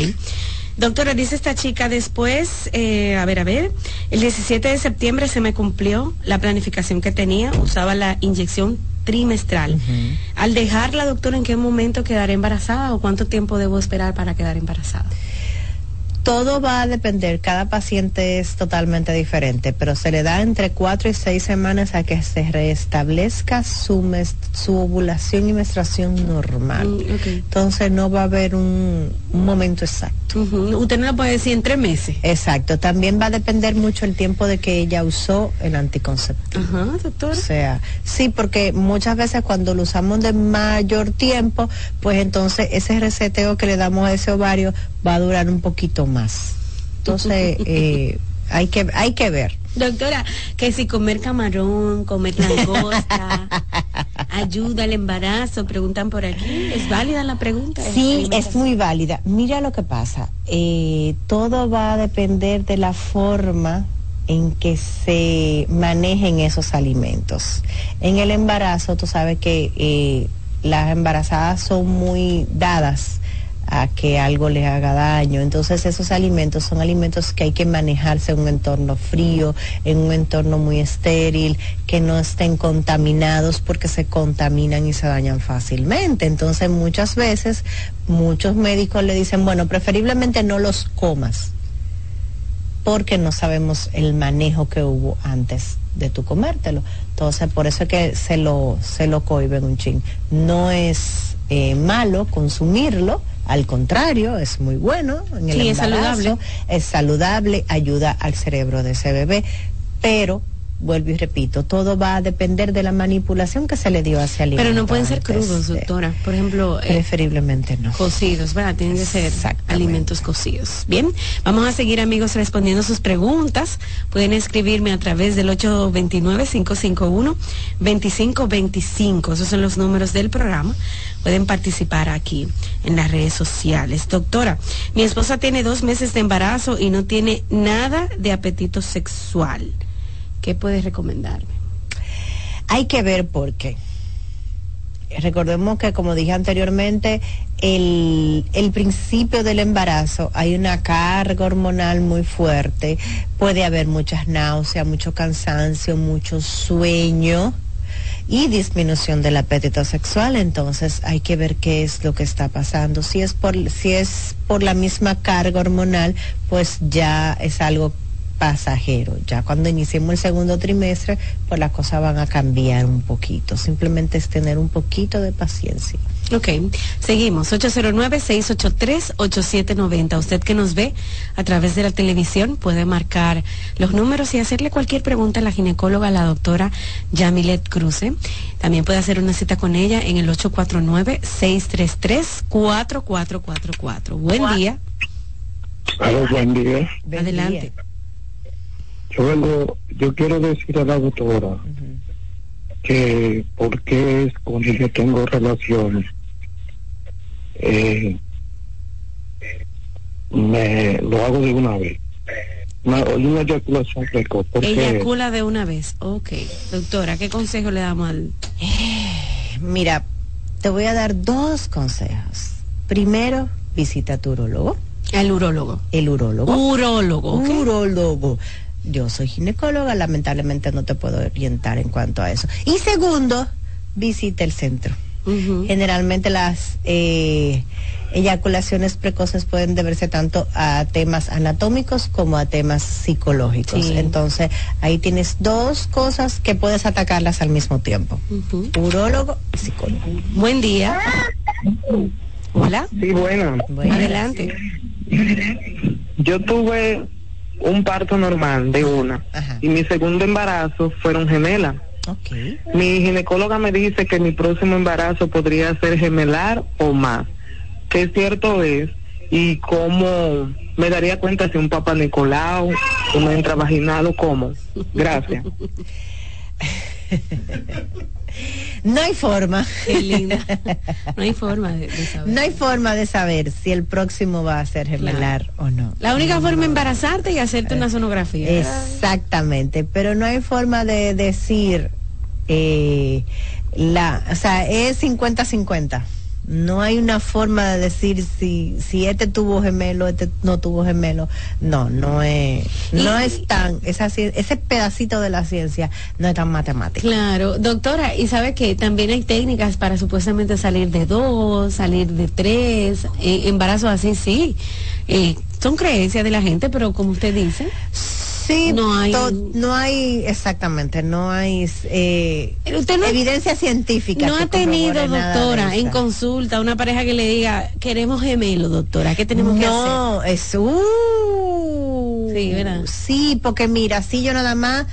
Speaker 5: Doctora, dice esta chica después, eh, a ver, a ver, el 17 de septiembre se me cumplió la planificación que tenía, usaba la inyección trimestral. Al dejarla, doctora, ¿en qué momento quedaré embarazada o cuánto tiempo debo esperar para quedar embarazada?
Speaker 6: Todo va a depender, cada paciente es totalmente diferente, pero se le da entre cuatro y seis semanas a que se restablezca su, su ovulación y menstruación normal.
Speaker 5: Mm,
Speaker 6: Entonces no va a haber un, un momento exacto.
Speaker 5: Usted no lo puede decir en tres meses.
Speaker 6: Exacto, también va a depender mucho el tiempo de que ella usó el anticonceptivo.
Speaker 5: Ajá, doctora.
Speaker 6: O sea, sí, porque muchas veces cuando lo usamos de mayor tiempo, pues entonces ese reseteo que le damos a ese ovario va a durar un poquito más. Entonces, eh, hay que hay que ver.
Speaker 5: Doctora, que si comer camarón, comer langosta, ayuda al embarazo, preguntan por aquí. ¿Es válida la pregunta?
Speaker 6: Sí, es muy válida. Mira lo que pasa. eh, todo va a depender de la forma en que se manejen esos alimentos. En el embarazo, tú sabes que eh, las embarazadas son muy dadas a que algo les haga daño. Entonces esos alimentos son alimentos que hay que manejarse en un entorno frío, en un entorno muy estéril, que no estén contaminados porque se contaminan y se dañan fácilmente. Entonces muchas veces muchos médicos le dicen, bueno, preferiblemente no los comas porque no sabemos el manejo que hubo antes de tu comértelo. Entonces, por eso es que se lo, se lo un chin. No es eh, malo consumirlo, al contrario, es muy bueno en el
Speaker 5: Sí, es
Speaker 6: embarazo,
Speaker 5: saludable.
Speaker 6: es saludable, ayuda al cerebro de ese bebé, pero vuelvo y repito, todo va a depender de la manipulación que se le dio a ese alimento.
Speaker 5: Pero no pueden ser crudos, doctora. Por ejemplo, eh,
Speaker 6: Preferiblemente no.
Speaker 5: cocidos, ¿verdad? Tienen que ser alimentos cocidos. Bien, vamos a seguir amigos respondiendo sus preguntas. Pueden escribirme a través del 829-551-2525. Esos son los números del programa. Pueden participar aquí en las redes sociales. Doctora, mi esposa tiene dos meses de embarazo y no tiene nada de apetito sexual. ¿Qué puedes recomendarme?
Speaker 6: Hay que ver por qué. Recordemos que, como dije anteriormente, el, el principio del embarazo hay una carga hormonal muy fuerte, puede haber muchas náuseas, mucho cansancio, mucho sueño y disminución del apetito sexual, entonces hay que ver qué es lo que está pasando. Si es por, si es por la misma carga hormonal, pues ya es algo pasajero. Ya cuando iniciemos el segundo trimestre, pues las cosas van a cambiar un poquito. Simplemente es tener un poquito de paciencia.
Speaker 5: Ok, seguimos. 809-683-8790. Usted que nos ve a través de la televisión puede marcar los números y hacerle cualquier pregunta a la ginecóloga, la doctora Yamilet Cruce. También puede hacer una cita con ella en el 849-633-4444. Buen día.
Speaker 15: Aló, buen día.
Speaker 5: Adelante.
Speaker 15: Yo vengo, yo quiero decir a la doctora que por qué es cuando yo tengo relaciones eh, me lo hago de una vez. Una, una eyaculación precoz. ¿Por qué?
Speaker 5: Eyacula de una vez. Ok. Doctora, ¿qué consejo le damos al...
Speaker 6: Mira, te voy a dar dos consejos. Primero, visita a tu urólogo.
Speaker 5: El urólogo.
Speaker 6: El urólogo.
Speaker 5: Urólogo, ok.
Speaker 6: Urólogo. Yo soy ginecóloga, lamentablemente no te puedo orientar en cuanto a eso. Y segundo, visita el centro. Generalmente las eh, eyaculaciones precoces pueden deberse tanto a temas anatómicos como a temas psicológicos.
Speaker 5: Sí.
Speaker 6: Entonces, ahí tienes dos cosas que puedes atacarlas al mismo tiempo. Urólogo y psicólogo.
Speaker 5: Buen día. Hola.
Speaker 15: Sí, bueno.
Speaker 5: Adelante.
Speaker 19: Yo tuve un parto normal de una y mi segundo embarazo fueron gemelas. Mi ginecóloga me dice que mi próximo embarazo podría ser gemelar o más. ¿Qué cierto es? Y cómo me daría cuenta si un papá Nicolau, una intravaginal o cómo. Gracias.
Speaker 6: No hay forma.
Speaker 5: Qué linda. No hay forma de, de saber.
Speaker 6: No hay forma de saber si el próximo va a ser gemelar o no.
Speaker 5: La única forma es embarazarte y hacerte una sonografía.
Speaker 6: Exactamente, pero no hay forma de decir eh, la, o sea, es 50-50. No hay una forma de decir si si este tuvo gemelo, este no tuvo gemelo. No, no es no es tan esa ese pedacito de la ciencia no es tan matemático.
Speaker 5: Claro, doctora, y sabe que también hay técnicas para supuestamente salir de dos, salir de tres, eh, embarazos así, sí. Eh, son creencias de la gente, pero como usted dice,
Speaker 6: sí, no hay, no hay exactamente, no hay eh, evidencia científica.
Speaker 5: No ha tenido, doctora, en consulta una pareja que le diga, queremos gemelo, doctora, ¿qué tenemos que hacer?
Speaker 6: No, es uh, sí, ¿verdad? sí, porque mira, si yo nada más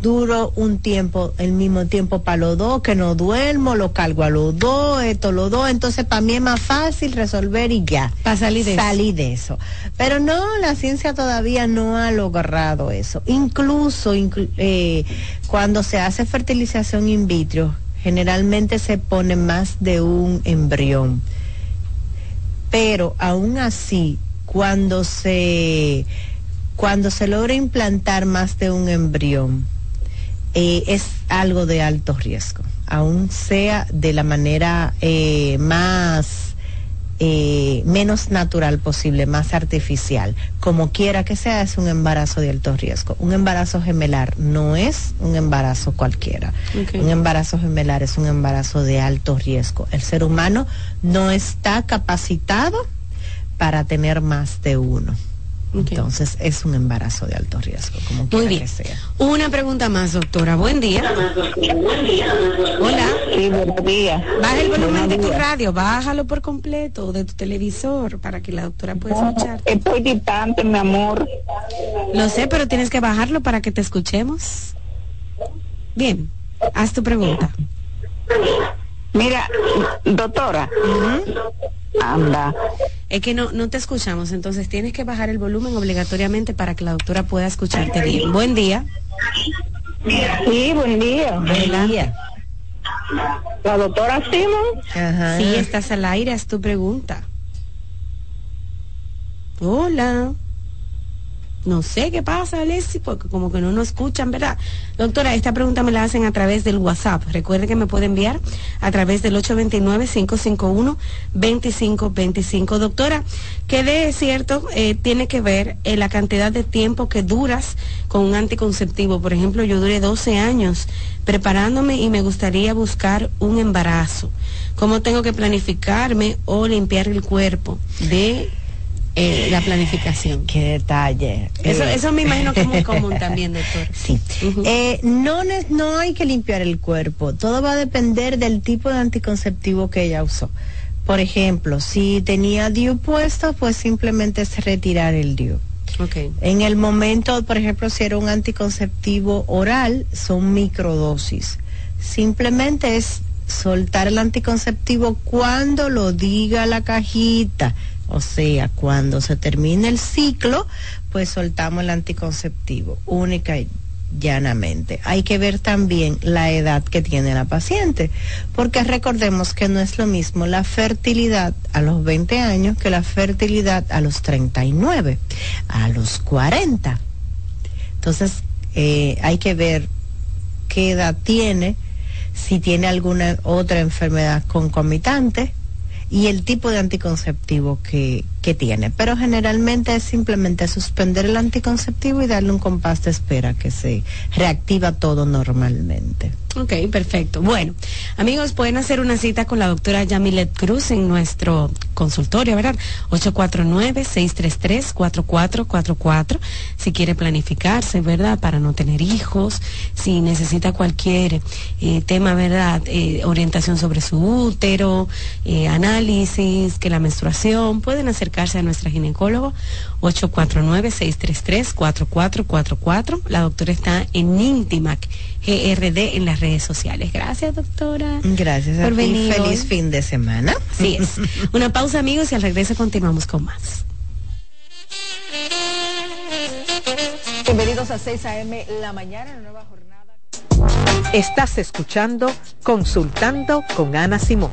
Speaker 6: duro un tiempo, el mismo tiempo para los dos, que no duermo, lo cargo a los dos, esto, los dos, entonces para mí es más fácil resolver y ya.
Speaker 5: Para salir de
Speaker 6: salir de eso. Pero no, la ciencia todavía no ha logrado eso. Incluso eh, cuando se hace fertilización in vitro, generalmente se pone más de un embrión. Pero aún así, cuando se cuando se logra implantar más de un embrión, eh, es algo de alto riesgo, aún sea de la manera eh, más eh, menos natural posible, más artificial. Como quiera que sea, es un embarazo de alto riesgo. Un embarazo gemelar no es un embarazo cualquiera. Un embarazo gemelar es un embarazo de alto riesgo. El ser humano no está capacitado para tener más de uno. Entonces es un embarazo de alto riesgo, como Muy bien. que sea.
Speaker 5: Una pregunta más, doctora. Buen día. Hola.
Speaker 18: Sí, buenos días.
Speaker 5: Baja el volumen de tu radio, bájalo por completo de tu televisor para que la doctora pueda escuchar.
Speaker 18: Estoy distante, mi amor.
Speaker 5: Lo sé, pero tienes que bajarlo para que te escuchemos. Bien, haz tu pregunta.
Speaker 18: Mira, doctora, anda.
Speaker 5: Es que no, no te escuchamos, entonces tienes que bajar el volumen obligatoriamente para que la doctora pueda escucharte bien. Buen día.
Speaker 18: Sí, buen día.
Speaker 5: Buen día.
Speaker 18: La doctora Simon.
Speaker 5: Sí, estás al aire, es tu pregunta. Hola. No sé qué pasa, Alessi, porque como que no nos escuchan, ¿verdad? Doctora, esta pregunta me la hacen a través del WhatsApp. Recuerde que me puede enviar a través del 829-551-2525. Doctora, ¿qué de cierto eh, tiene que ver en la cantidad de tiempo que duras con un anticonceptivo? Por ejemplo, yo duré 12 años preparándome y me gustaría buscar un embarazo. ¿Cómo tengo que planificarme o limpiar el cuerpo de eh, la planificación.
Speaker 6: Qué detalle.
Speaker 5: Eso, eso me imagino que es muy común también, doctor.
Speaker 6: Sí. Eh, no, no hay que limpiar el cuerpo. Todo va a depender del tipo de anticonceptivo que ella usó. Por ejemplo, si tenía DIU puesto, pues simplemente es retirar el DIU. Okay. En el momento, por ejemplo, si era un anticonceptivo oral, son microdosis. Simplemente es soltar el anticonceptivo cuando lo diga la cajita o sea, cuando se termine el ciclo, pues soltamos el anticonceptivo, única y llanamente. Hay que ver también la edad que tiene la paciente, porque recordemos que no es lo mismo la fertilidad a los 20 años que la fertilidad a los 39, a los 40. Entonces, eh, hay que ver qué edad tiene, si tiene alguna otra enfermedad concomitante y el tipo de anticonceptivo que, que tiene. Pero generalmente es simplemente suspender el anticonceptivo y darle un compás de espera que se reactiva todo normalmente.
Speaker 5: Ok, perfecto. Bueno, amigos, pueden hacer una cita con la doctora Yamilet Cruz en nuestro consultorio, ¿verdad? 849-633-4444. Si quiere planificarse, ¿verdad? Para no tener hijos, si necesita cualquier eh, tema, ¿verdad? Eh, orientación sobre su útero, eh, análisis, que la menstruación, pueden acercarse a nuestra ginecólogo 849-633-4444. La doctora está en Intimac GRD en las redes sociales. Gracias, doctora.
Speaker 6: Gracias por venir. Feliz fin de semana.
Speaker 5: Sí es. Una pausa, amigos, y al regreso continuamos con más.
Speaker 8: Bienvenidos a 6 a.m. la mañana, una nueva jornada. Estás escuchando Consultando con Ana Simón.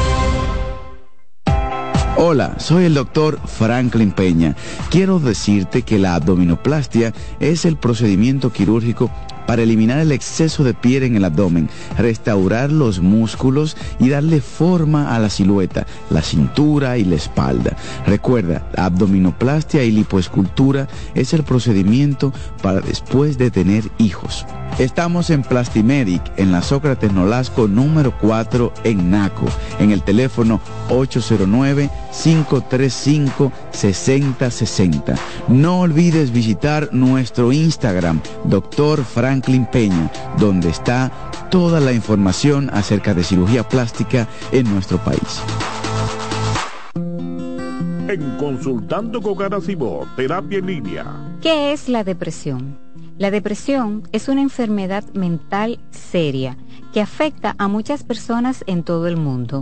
Speaker 20: Hola, soy el doctor Franklin Peña. Quiero decirte que la abdominoplastia es el procedimiento quirúrgico para eliminar el exceso de piel en el abdomen, restaurar los músculos y darle forma a la silueta, la cintura y la espalda. Recuerda, abdominoplastia y lipoescultura es el procedimiento para después de tener hijos. Estamos en Plastimedic, en la Sócrates Nolasco número 4 en Naco, en el teléfono 809-535-6060. No olvides visitar nuestro Instagram, Dr. Franklin Peña, donde está toda la información acerca de cirugía plástica en nuestro país.
Speaker 14: En Consultando con Garacimo, Terapia en Línea.
Speaker 21: ¿Qué es la depresión? La depresión es una enfermedad mental seria que afecta a muchas personas en todo el mundo.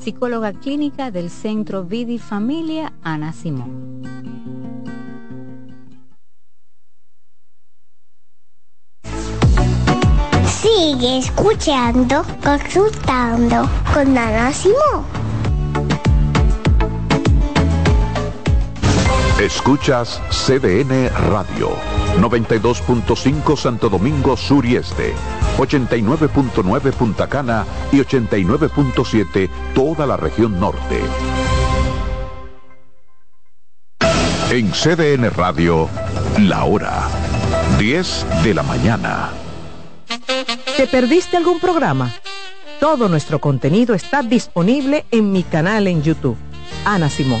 Speaker 21: psicóloga clínica del Centro Vidi Familia Ana Simón.
Speaker 7: Sigue escuchando, consultando con Ana Simón.
Speaker 3: Escuchas CDN Radio, 92.5 Santo Domingo Sur y Este, 89.9 Punta Cana y 89.7 toda la región norte. En CDN Radio, la hora 10 de la mañana.
Speaker 8: ¿Te perdiste algún programa? Todo nuestro contenido está disponible en mi canal en YouTube. Ana Simón.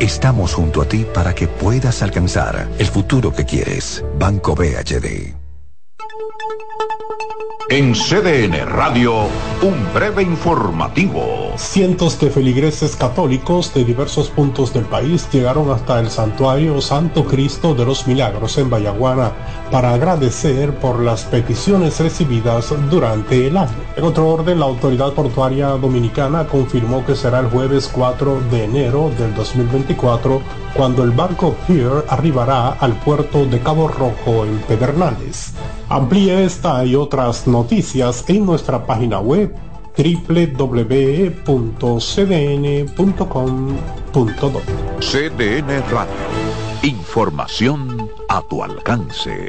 Speaker 22: Estamos junto a ti para que puedas alcanzar el futuro que quieres. Banco BHD.
Speaker 3: En CDN Radio, un breve informativo.
Speaker 23: Cientos de feligreses católicos de diversos puntos del país llegaron hasta el santuario Santo Cristo de los Milagros en Bayaguana para agradecer por las peticiones recibidas durante el año. En otro orden, la autoridad portuaria dominicana confirmó que será el jueves 4 de enero del 2024 cuando el barco Pier arribará al puerto de Cabo Rojo en Pedernales. Amplíe esta y otras noticias en nuestra página web www.cdn.com.do.
Speaker 3: CDN Radio. Información a tu alcance.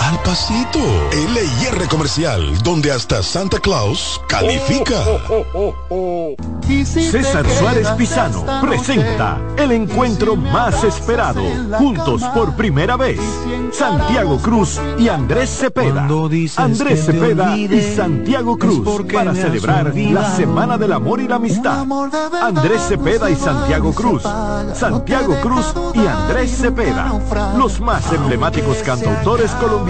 Speaker 24: al pasito. LIR Comercial, donde hasta Santa Claus califica.
Speaker 25: César Suárez Pisano presenta el encuentro más esperado, juntos por primera vez, Santiago Cruz y Andrés Cepeda. Andrés Cepeda y Santiago Cruz para celebrar la Semana del Amor y la Amistad. Andrés Cepeda y Santiago Cruz. Santiago Cruz y Andrés Cepeda. Los más emblemáticos cantautores colombianos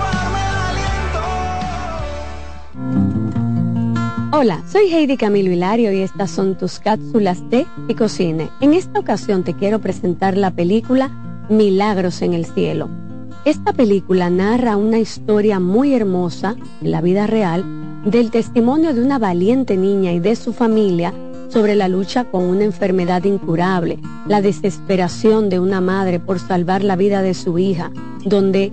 Speaker 13: Hola, soy Heidi Camilo Hilario y estas son tus cápsulas de Picocine. En esta ocasión te quiero presentar la película Milagros en el Cielo. Esta película narra una historia muy hermosa, en la vida real, del testimonio de una valiente niña y de su familia sobre la lucha con una enfermedad incurable, la desesperación de una madre por salvar la vida de su hija, donde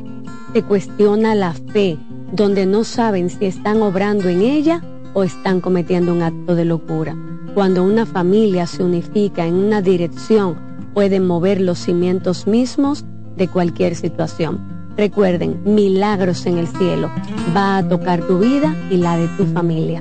Speaker 13: se cuestiona la fe, donde no saben si están obrando en ella o están cometiendo un acto de locura. Cuando una familia se unifica en una dirección, pueden mover los cimientos mismos de cualquier situación. Recuerden, milagros en el cielo. Va a tocar tu vida y la de tu familia.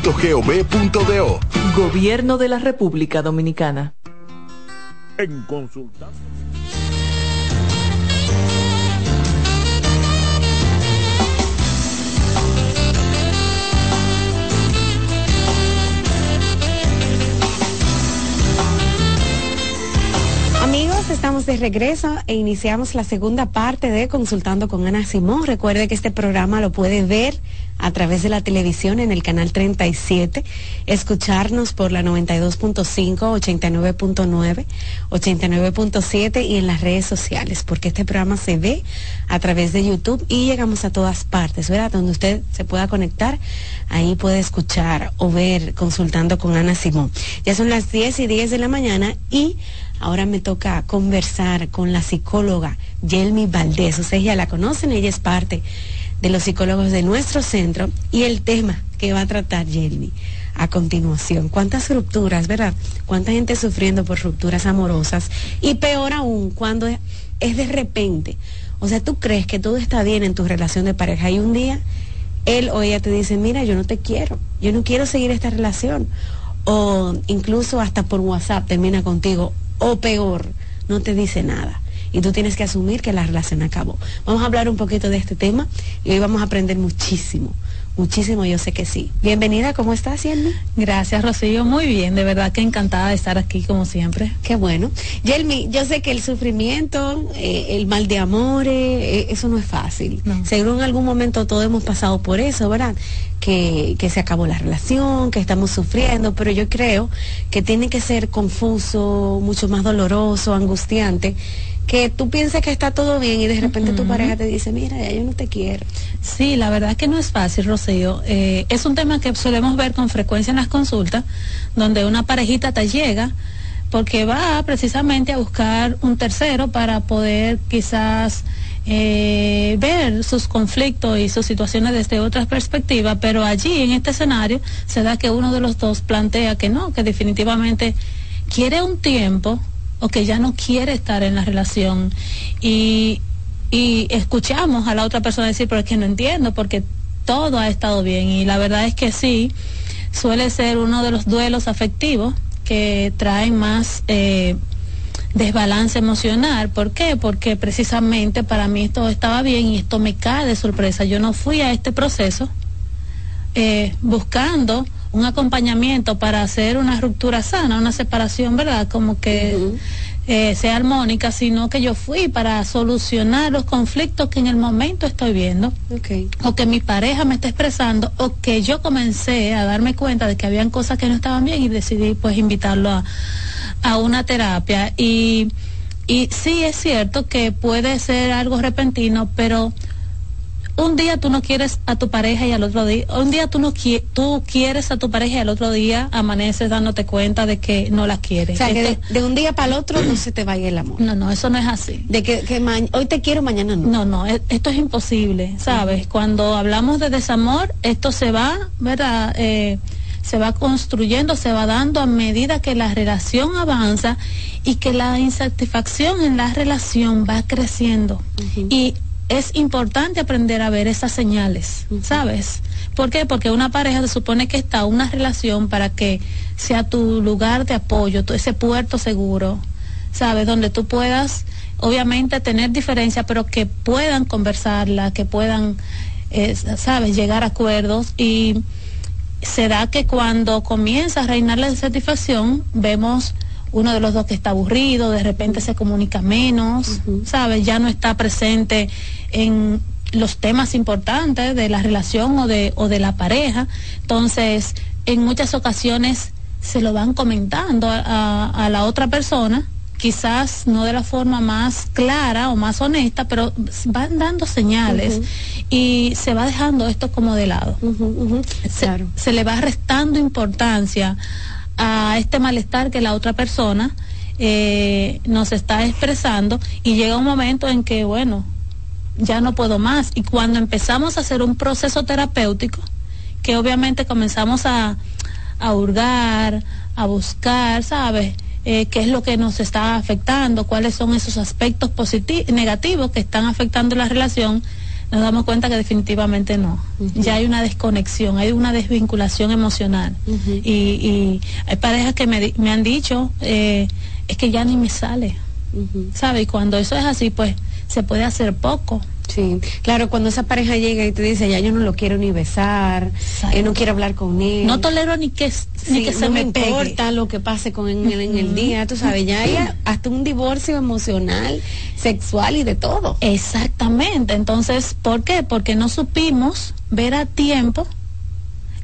Speaker 24: presidencia.gov.do.
Speaker 26: Gobierno de la República Dominicana.
Speaker 14: En consulta.
Speaker 5: Amigos, estamos de regreso e iniciamos la segunda parte de Consultando con Ana Simón. Recuerde que este programa lo puede ver a través de la televisión en el canal 37, escucharnos por la 92.5, 89.9, 89.7 y en las redes sociales, porque este programa se ve a través de YouTube y llegamos a todas partes, ¿verdad? Donde usted se pueda conectar, ahí puede escuchar o ver Consultando con Ana Simón. Ya son las 10 y 10 de la mañana y Ahora me toca conversar con la psicóloga Yelmi Valdés. Ustedes ya la conocen, ella es parte de los psicólogos de nuestro centro y el tema que va a tratar Yelmi a continuación. ¿Cuántas rupturas, verdad? ¿Cuánta gente sufriendo por rupturas amorosas? Y peor aún, cuando es de repente. O sea, tú crees que todo está bien en tu relación de pareja y un día él o ella te dice, mira, yo no te quiero, yo no quiero seguir esta relación. O incluso hasta por WhatsApp termina contigo, o peor, no te dice nada. Y tú tienes que asumir que la relación acabó. Vamos a hablar un poquito de este tema y hoy vamos a aprender muchísimo. Muchísimo, yo sé que sí. Bienvenida, ¿cómo estás, Yelmi?
Speaker 27: Gracias, Rocío. Muy bien, de verdad que encantada de estar aquí como siempre.
Speaker 5: Qué bueno. Yelmi, yo sé que el sufrimiento, eh, el mal de amores, eh, eso no es fácil. Seguro en algún momento todos hemos pasado por eso, ¿verdad? Que, que se acabó la relación, que estamos sufriendo, pero yo creo que tiene que ser confuso, mucho más doloroso, angustiante que tú pienses que está todo bien y de repente tu pareja te dice, mira, ya yo no te quiero.
Speaker 27: Sí, la verdad es que no es fácil, Rocío. Eh, es un tema que solemos ver con frecuencia en las consultas, donde una parejita te llega porque va precisamente a buscar un tercero para poder quizás eh, ver sus conflictos y sus situaciones desde otras perspectivas, pero allí en este escenario se da que uno de los dos plantea que no, que definitivamente quiere un tiempo o que ya no quiere estar en la relación y, y escuchamos a la otra persona decir, pero es que no entiendo porque todo ha estado bien y la verdad es que sí, suele ser uno de los duelos afectivos que traen más eh, desbalance emocional. ¿Por qué? Porque precisamente para mí todo estaba bien y esto me cae de sorpresa. Yo no fui a este proceso eh, buscando un acompañamiento para hacer una ruptura sana, una separación, ¿verdad? Como que eh, sea armónica, sino que yo fui para solucionar los conflictos que en el momento estoy viendo, o que mi pareja me está expresando, o que yo comencé a darme cuenta de que habían cosas que no estaban bien y decidí pues invitarlo a, a una terapia. Y, y sí es cierto que puede ser algo repentino, pero un día tú no quieres a tu pareja y al otro día, un día tú no tú quieres a tu pareja y al otro día amaneces dándote cuenta de que no la quieres.
Speaker 5: O sea, que de, un día para el otro no se te vaya el amor.
Speaker 27: No, no, eso no es así.
Speaker 5: De que, hoy te quiero, mañana no.
Speaker 27: No, no, e, esto es imposible, ¿sabes? Cuando hablamos de desamor, esto se va, ¿verdad? Eh, se va construyendo, se va dando a medida que la relación avanza y que la insatisfacción en la relación va creciendo. Y es importante aprender a ver esas señales, ¿sabes? ¿Por qué? Porque una pareja se supone que está una relación para que sea tu lugar de apoyo, ese puerto seguro, ¿sabes? Donde tú puedas, obviamente, tener diferencia, pero que puedan conversarla, que puedan, eh, ¿sabes?, llegar a acuerdos y se da que cuando comienza a reinar la satisfacción, vemos uno de los dos que está aburrido, de repente se comunica menos, ¿sabes? Ya no está presente en los temas importantes de la relación o de, o de la pareja. Entonces, en muchas ocasiones se lo van comentando a, la otra persona, quizás no de la forma más clara o más honesta, pero van dando señales y se va dejando esto como de lado. se le va restando importancia a este malestar que la otra persona eh, nos está expresando y llega un momento en que, bueno, ya no puedo más. Y cuando empezamos a hacer un proceso terapéutico, que obviamente comenzamos a, hurgar, a buscar, ¿sabes? Eh, qué es lo que nos está afectando, cuáles son esos aspectos negativos que están afectando la relación, nos damos cuenta que definitivamente no. Ya hay una desconexión, hay una desvinculación emocional. y, hay parejas que me, me han dicho, eh, es que ya ni me sale. ¿Sabe? Y cuando eso es así, pues se puede hacer poco.
Speaker 5: Sí, claro, cuando esa pareja llega y te dice, ya yo no lo quiero ni besar, eh, no quiero hablar con él.
Speaker 27: No tolero ni que, ni que se me, importa
Speaker 5: lo que pase con él en el día, tú sabes, ya hay hasta un divorcio emocional, sexual y de todo.
Speaker 27: Exactamente, entonces, ¿por qué? Porque no supimos ver a tiempo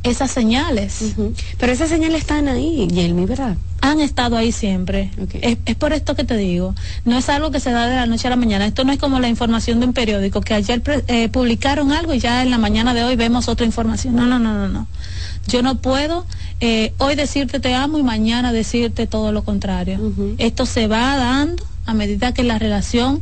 Speaker 27: esas señales.
Speaker 5: Pero esas señales están ahí, Yelmi, ¿verdad?
Speaker 27: Han estado ahí siempre. Es, por esto que te digo. No es algo que se da de la noche a la mañana. Esto no es como la información de un periódico, que ayer eh, publicaron algo y ya en la mañana de hoy vemos otra información. No, no, no, no, no. Yo no puedo eh, hoy decirte te amo y mañana decirte todo lo contrario. Esto se va dando a medida que la relación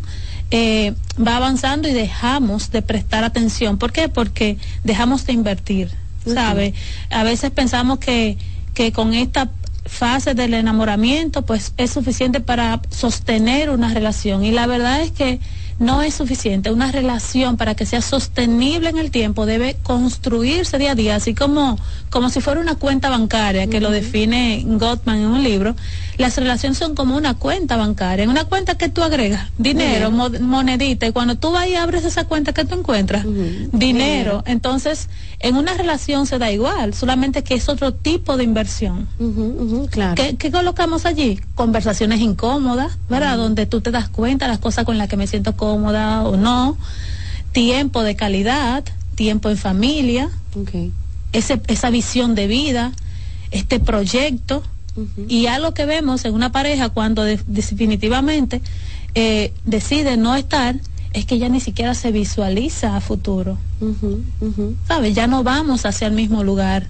Speaker 27: eh, va avanzando y dejamos de prestar atención. ¿Por qué? Porque dejamos de invertir ¿sabe? A veces pensamos que, que con esta fase del enamoramiento pues es suficiente para sostener una relación y la verdad es que no es suficiente. Una relación para que sea sostenible en el tiempo debe construirse día a día, así como, como si fuera una cuenta bancaria, que lo define Gottman en un libro. Las relaciones son como una cuenta bancaria, en una cuenta que tú agregas dinero, monedita, y cuando tú vas y abres esa cuenta que tú encuentras, dinero. Entonces, en una relación se da igual, solamente que es otro tipo de inversión.
Speaker 5: claro.
Speaker 27: ¿Qué, colocamos allí? Conversaciones incómodas, ¿verdad? Donde tú te das cuenta las cosas con las que me siento cómoda o no, tiempo de calidad, tiempo en familia, ese, esa visión de vida, este proyecto. Y algo que vemos en una pareja cuando definitivamente eh, decide no estar, es que ya ni siquiera se visualiza a futuro. ¿Sabes? Ya no vamos hacia el mismo lugar.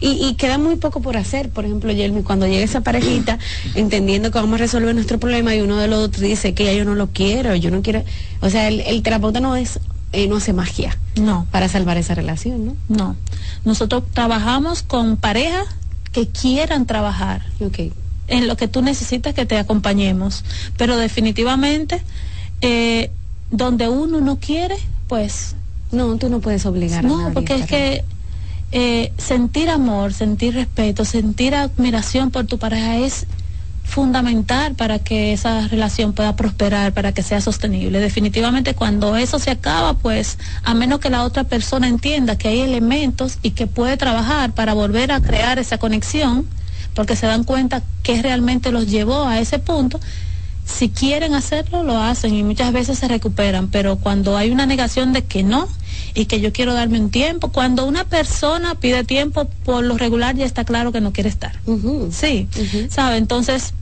Speaker 5: y, queda muy poco por hacer. Por ejemplo, Yelmi, cuando llega esa parejita, entendiendo que vamos a resolver nuestro problema y uno de los otros dice que ya yo no lo quiero, yo no quiero. O sea, el, terapeuta no es eh, no hace magia
Speaker 27: no
Speaker 5: para salvar esa relación no
Speaker 27: no nosotros trabajamos con parejas que quieran trabajar
Speaker 5: okay.
Speaker 27: en lo que tú necesitas que te acompañemos pero definitivamente eh, donde uno no quiere pues
Speaker 5: no tú no puedes obligar
Speaker 27: no
Speaker 5: a nadie
Speaker 27: porque es que eh, sentir amor, sentir respeto, sentir admiración por tu pareja es fundamental para que esa relación pueda prosperar, para que sea sostenible. Definitivamente cuando eso se acaba, pues a menos que la otra persona entienda que hay elementos y que puede trabajar para volver a crear esa conexión, porque se dan cuenta que realmente los llevó a ese punto, si quieren hacerlo, lo hacen y muchas veces se recuperan, pero cuando hay una negación de que no, y que yo quiero darme un tiempo. Cuando una persona pide tiempo, por lo regular ya está claro que no quiere estar. Sí, ¿sabe? Entonces,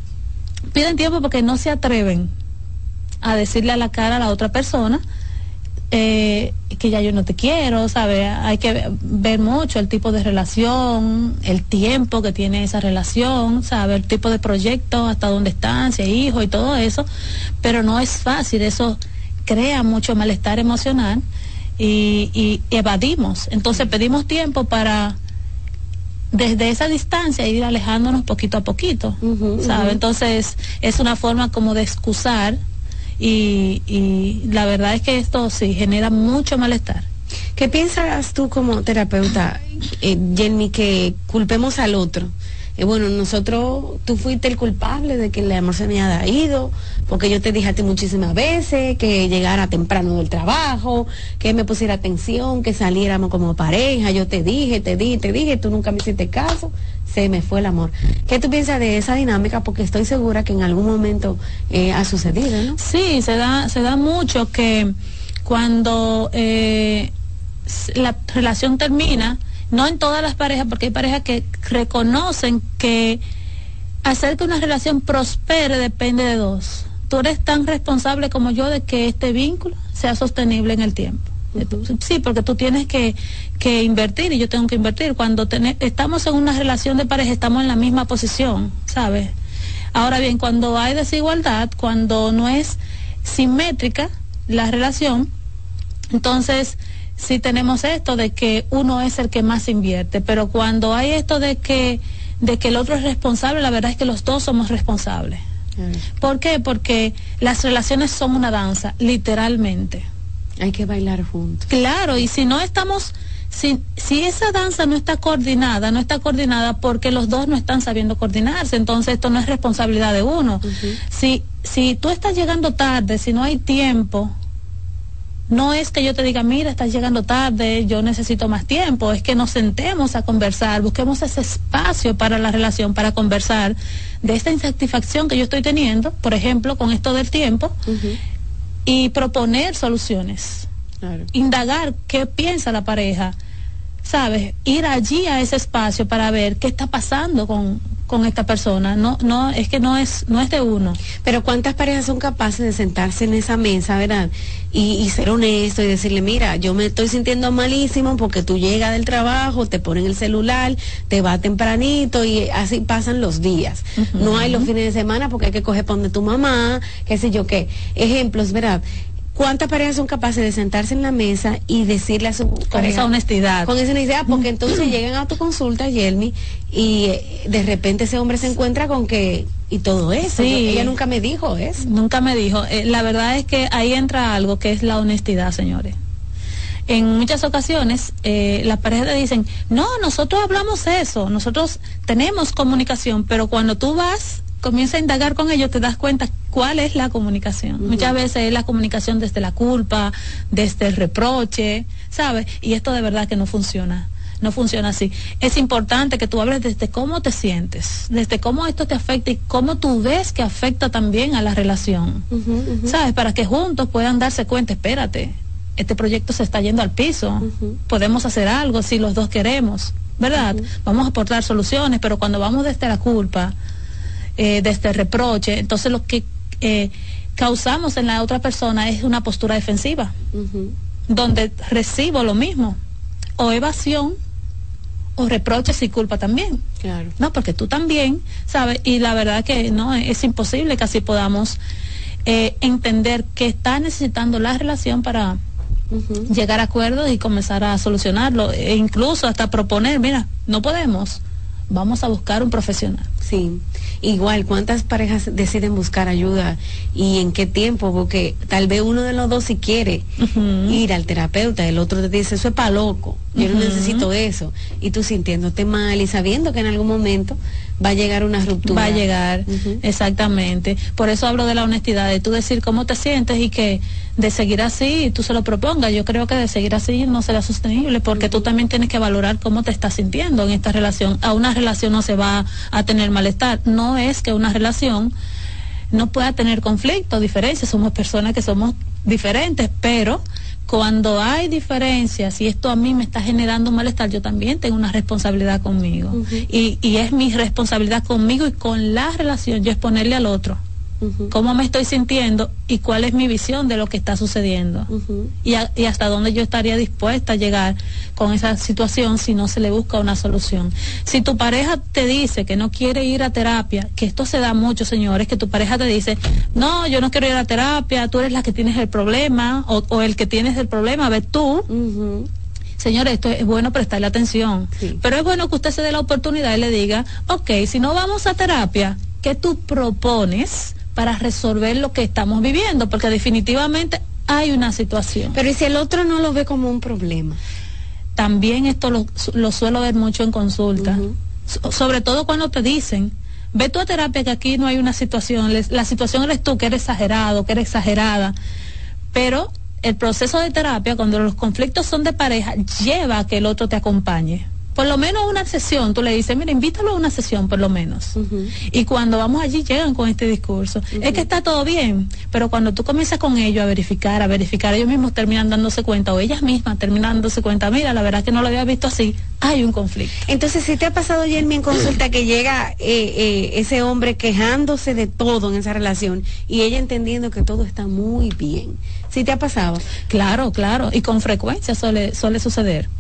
Speaker 27: piden tiempo porque no se atreven a decirle a la cara a la otra persona eh, que ya yo no te quiero, ¿sabe? Hay que ver mucho el tipo de relación, el tiempo que tiene esa relación, ¿sabe? El tipo de proyecto, hasta dónde están, si hay hijos y todo eso, pero no es fácil, eso crea mucho malestar emocional y, evadimos. Entonces pedimos tiempo para desde esa distancia ir alejándonos poquito a poquito, ¿sabe? Entonces es una forma como de excusar y, y la verdad es que esto sí genera mucho malestar.
Speaker 5: ¿Qué piensas tú como terapeuta, eh, Jenny, que culpemos al otro? Eh, bueno, nosotros, tú fuiste el culpable de que el amor se me haya ido, porque yo te dije a ti muchísimas veces que llegara temprano del trabajo, que me pusiera atención, que saliéramos como pareja, yo te dije, te dije, te dije, tú nunca me hiciste caso, se me fue el amor. ¿Qué tú piensas de esa dinámica? Porque estoy segura que en algún momento eh, ha sucedido, ¿no?
Speaker 27: Sí, se da, se da mucho que cuando eh, la relación termina, no en todas las parejas, porque hay parejas que reconocen que hacer que una relación prospere depende de dos. Tú eres tan responsable como yo de que este vínculo sea sostenible en el tiempo. Sí, porque tú tienes que, invertir y yo tengo que invertir. Cuando estamos en una relación de pareja, estamos en la misma posición, ¿sabes? Ahora bien, cuando hay desigualdad, cuando no es simétrica la relación, entonces si tenemos esto de que uno es el que más invierte, pero cuando hay esto de que, de que el otro es responsable, la verdad es que los dos somos responsables. Mm. ¿Por qué? Porque las relaciones son una danza, literalmente.
Speaker 5: Hay que bailar juntos.
Speaker 27: Claro, y si no estamos, si, si esa danza no está coordinada, no está coordinada porque los dos no están sabiendo coordinarse, entonces esto no es responsabilidad de uno. si, si tú estás llegando tarde, si no hay tiempo, no es que yo te diga, mira, estás llegando tarde, yo necesito más tiempo, es que nos sentemos a conversar, busquemos ese espacio para la relación, para conversar de esta insatisfacción que yo estoy teniendo, por ejemplo, con esto del tiempo, y proponer soluciones, indagar qué piensa la pareja, ¿sabes? Ir allí a ese espacio para ver qué está pasando con, con esta persona. No, no, es que no es, no es de uno.
Speaker 5: Pero cuántas parejas son capaces de sentarse en esa mesa, ¿verdad? Y, ser honesto y decirle, mira, yo me estoy sintiendo malísimo porque tú llegas del trabajo, te ponen el celular, te va tempranito y así pasan los días. no hay los fines de semana porque hay que coger para donde tu mamá, qué sé yo qué. Ejemplos, ¿verdad? ¿Cuántas parejas son capaces de sentarse en la mesa y decirle a su
Speaker 27: con esa honestidad?
Speaker 5: Con esa honestidad, porque entonces llegan a tu consulta, Yelmi, y eh, de repente ese hombre se encuentra con que y todo eso. Sí. ella nunca me dijo eso.
Speaker 27: Nunca me dijo. Eh, la verdad es que ahí entra algo que es la honestidad, señores. En muchas ocasiones eh, las parejas te dicen, no, nosotros hablamos eso, nosotros tenemos comunicación, pero cuando tú vas comienza a indagar con ellos, te das cuenta cuál es la comunicación. Muchas veces es la comunicación desde la culpa, desde el reproche, ¿sabes? Y esto de verdad que no funciona. No funciona así. Es importante que tú hables desde cómo te sientes, desde cómo esto te afecta y cómo tú ves que afecta también a la relación. ¿Sabes? Para que juntos puedan darse cuenta, espérate, este proyecto se está yendo al piso. Podemos hacer algo si los dos queremos, ¿verdad? Vamos a aportar soluciones, pero cuando vamos desde la culpa, eh, de este reproche. Entonces lo que eh, causamos en la otra persona es una postura defensiva, donde recibo lo mismo, o evasión o reproches y culpa también.
Speaker 5: Claro.
Speaker 27: No, porque tú también, ¿sabes? Y la verdad que no, es imposible que así podamos eh, entender que está necesitando la relación para llegar a acuerdos y comenzar a solucionarlo. E incluso hasta proponer, mira, no podemos, vamos a buscar un profesional.
Speaker 5: Sí, igual, ¿cuántas parejas deciden buscar ayuda y en qué tiempo? Porque tal vez uno de los dos si quiere ir al terapeuta, el otro te dice, eso es para loco, yo no necesito eso. Y tú sintiéndote mal y sabiendo que en algún momento va a llegar una ruptura.
Speaker 27: Va a llegar, exactamente. Por eso hablo de la honestidad, de tú decir cómo te sientes y que de seguir así tú se lo propongas. Yo creo que de seguir así no será sostenible porque tú también tienes que valorar cómo te estás sintiendo en esta relación. A una relación no se va a tener malestar. No es que una relación no pueda tener conflicto, diferencias. Somos personas que somos diferentes, pero cuando hay diferencias y esto a mí me está generando un malestar, yo también tengo una responsabilidad conmigo. y, y, es mi responsabilidad conmigo y con la relación, yo exponerle al otro cómo me estoy sintiendo y cuál es mi visión de lo que está sucediendo. y, y, hasta dónde yo estaría dispuesta a llegar con esa situación si no se le busca una solución. Si tu pareja te dice que no quiere ir a terapia, que esto se da mucho, señores, que tu pareja te dice, no, yo no quiero ir a terapia, tú eres la que tienes el problema o, el que tienes el problema, ve tú. Señores, esto es bueno prestarle atención. Pero es bueno que usted se dé la oportunidad y le diga, ok, si no vamos a terapia, ¿qué tú propones para resolver lo que estamos viviendo, porque definitivamente hay una situación.
Speaker 5: Pero ¿y si el otro no lo ve como un problema?
Speaker 27: También esto lo, suelo ver mucho en consulta, sobre todo cuando te dicen, ve tu a terapia que aquí no hay una situación, la situación eres tú, que eres exagerado, que eres exagerada, pero el proceso de terapia, cuando los conflictos son de pareja, lleva a que el otro te acompañe por lo menos una sesión, tú le dices, mira, invítalo a una sesión por lo menos. Y cuando vamos allí llegan con este discurso. Es que está todo bien, pero cuando tú comienzas con ellos a verificar, a verificar, ellos mismos terminan dándose cuenta, o ellas mismas terminan dándose cuenta, mira, la verdad que no lo había visto así, hay un conflicto.
Speaker 5: Entonces, si te ha pasado, Jeremy, en consulta que llega eh, eh, ese hombre quejándose de todo en esa relación y ella entendiendo que todo está muy bien. ¿Sí te ha pasado?
Speaker 27: Claro, claro, y con frecuencia suele, suele suceder.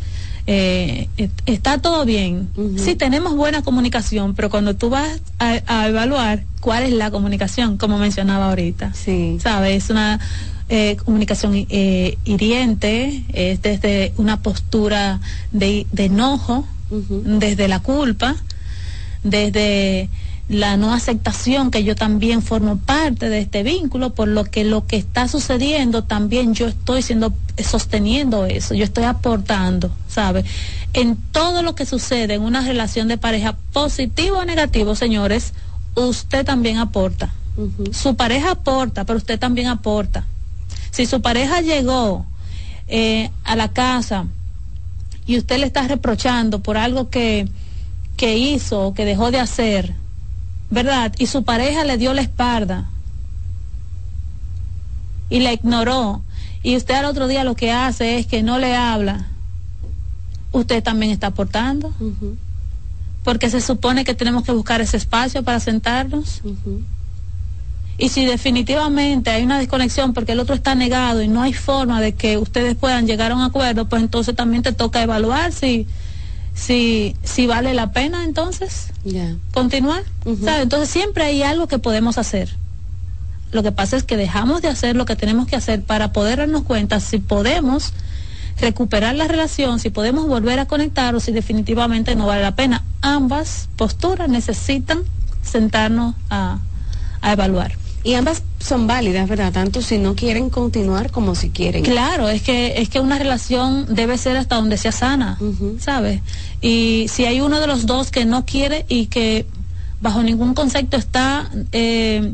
Speaker 27: Eh, está todo bien. Sí, tenemos buena comunicación, pero cuando tú vas a, evaluar cuál es la comunicación, como mencionaba ahorita,
Speaker 5: sí.
Speaker 27: ¿sabes? Es una eh, comunicación eh, hiriente, es desde una postura de, enojo, desde la culpa, desde la no aceptación que yo también formo parte de este vínculo, por lo que lo que está sucediendo también yo estoy siendo sosteniendo eso, yo estoy aportando, ¿sabe? En todo lo que sucede en una relación de pareja, positivo o negativo, señores, usted también aporta. Su pareja aporta, pero usted también aporta. Si su pareja llegó eh, a la casa y usted le está reprochando por algo que, que hizo o que dejó de hacer, ¿verdad? Y su pareja le dio la espalda y la ignoró. Y usted al otro día lo que hace es que no le habla. Usted también está aportando. Porque se supone que tenemos que buscar ese espacio para sentarnos. Y si definitivamente hay una desconexión porque el otro está negado y no hay forma de que ustedes puedan llegar a un acuerdo, pues entonces también te toca evaluar si si, si vale la pena entonces continuar. Entonces siempre hay algo que podemos hacer. Lo que pasa es que dejamos de hacer lo que tenemos que hacer para poder darnos cuenta si podemos recuperar la relación, si podemos volver a conectar o si definitivamente no vale la pena. Ambas posturas necesitan sentarnos a, a evaluar.
Speaker 5: Y ambas son válidas, ¿verdad? Tanto si no quieren continuar como si quieren.
Speaker 27: Claro, es que es que una relación debe ser hasta donde sea sana, ¿sabes? Y si hay uno de los dos que no quiere y que bajo ningún concepto está eh,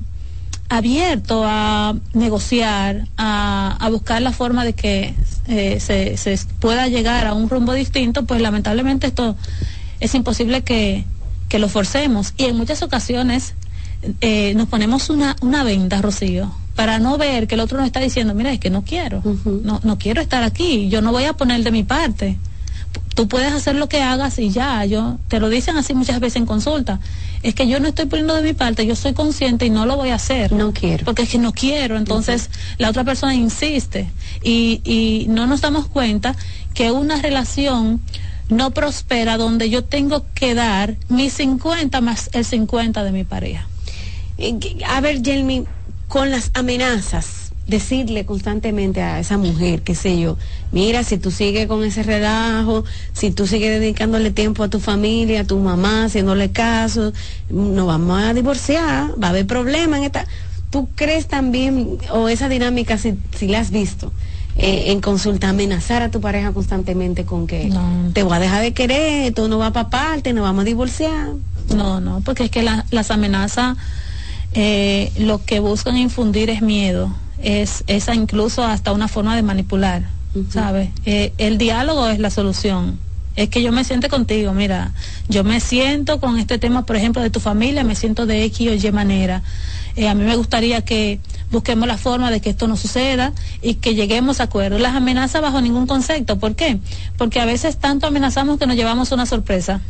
Speaker 27: abierto a negociar, a, buscar la forma de que eh, se, se, pueda llegar a un rumbo distinto, pues lamentablemente esto es imposible que, que lo forcemos. Y en muchas ocasiones eh, nos ponemos una, una venda, Rocío, para no ver que el otro nos está diciendo, mira, es que no quiero, no, no quiero estar aquí, yo no voy a poner de mi parte. Tú puedes hacer lo que hagas y ya, yo te lo dicen así muchas veces en consulta. Es que yo no estoy poniendo de mi parte, yo soy consciente y no lo voy a hacer.
Speaker 5: No quiero.
Speaker 27: Porque es que no quiero. Entonces la otra persona insiste y, y no nos damos cuenta que una relación no prospera donde yo tengo que dar mi 50 más el 50 de mi pareja.
Speaker 5: A ver, Jelmi, con las amenazas, decirle constantemente a esa mujer, qué sé yo, mira, si tú sigues con ese relajo, si tú sigues dedicándole tiempo a tu familia, a tu mamá, haciéndole caso, nos vamos a divorciar, va a haber problemas en esta... ¿Tú crees también, o esa dinámica, si, si la has visto, eh, en consulta, amenazar a tu pareja constantemente con que te voy a dejar de querer, tú no vas para parte, nos vamos a divorciar?
Speaker 27: No, no, porque es que las amenazas eh, lo que buscan infundir es miedo, es esa incluso hasta una forma de manipular, ¿sabes? Eh, el diálogo es la solución. Es que yo me siente contigo, mira, yo me siento con este tema, por ejemplo, de tu familia, me siento de X o Y manera. Eh, a mí me gustaría que busquemos la forma de que esto no suceda y que lleguemos a acuerdos. Las amenazas bajo ningún concepto. ¿Por qué? Porque a veces tanto amenazamos que nos llevamos una sorpresa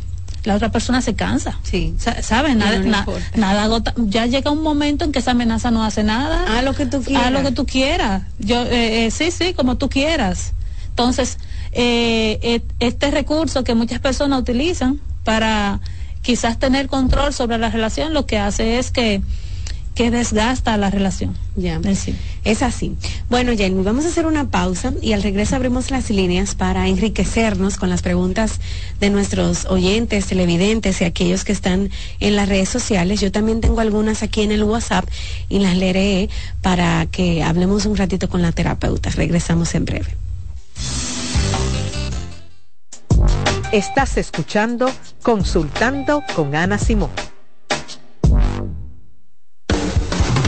Speaker 27: la otra persona se cansa. Sí. ¿Sabes? Nada, nada agota. Ya llega un momento en que esa amenaza no hace nada.
Speaker 5: A lo que tú quieras.
Speaker 27: A lo que tú quieras. Yo, eh, eh, sí, sí, como tú quieras. Entonces, eh, este recurso que muchas personas utilizan para quizás tener control sobre la relación, lo que hace es que que desgasta la relación.
Speaker 5: Ya. Es así. Bueno, Jenny, vamos a hacer una pausa y al regreso abrimos las líneas para enriquecernos con las preguntas de nuestros oyentes, televidentes y aquellos que están en las redes sociales. Yo también tengo algunas aquí en el WhatsApp y las leeré para que hablemos un ratito con la terapeuta. Regresamos en breve.
Speaker 8: Estás escuchando Consultando con Ana Simón.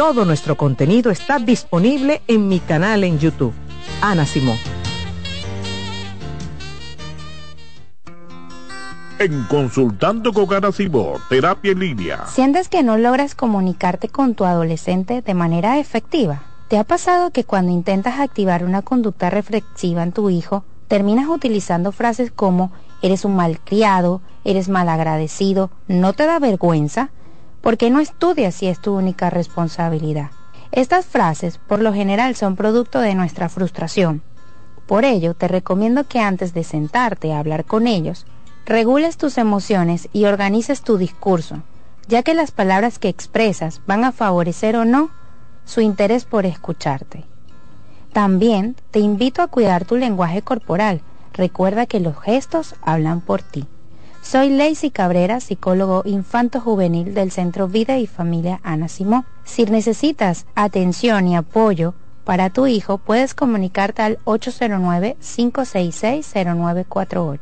Speaker 8: Todo nuestro contenido está disponible en mi canal en YouTube. Ana Simón.
Speaker 28: En Consultando con Ana Simón, Terapia en Línea.
Speaker 12: ¿Sientes que no logras comunicarte con tu adolescente de manera efectiva? ¿Te ha pasado que cuando intentas activar una conducta reflexiva en tu hijo, terminas utilizando frases como eres un malcriado, eres malagradecido, no te da vergüenza? Porque no estudias si es tu única responsabilidad. Estas frases por lo general son producto de nuestra frustración. Por ello, te recomiendo que antes de sentarte a hablar con ellos, regules tus emociones y organices tu discurso, ya que las palabras que expresas van a favorecer o no su interés por escucharte. También te invito a cuidar tu lenguaje corporal. Recuerda que los gestos hablan por ti. Soy Lacey Cabrera, psicólogo infanto-juvenil del Centro Vida y Familia Ana Simó. Si necesitas atención y apoyo para tu hijo, puedes comunicarte al 809-566-0948.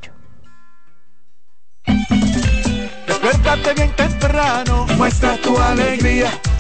Speaker 29: Despiértate bien temprano, muestra tu alegría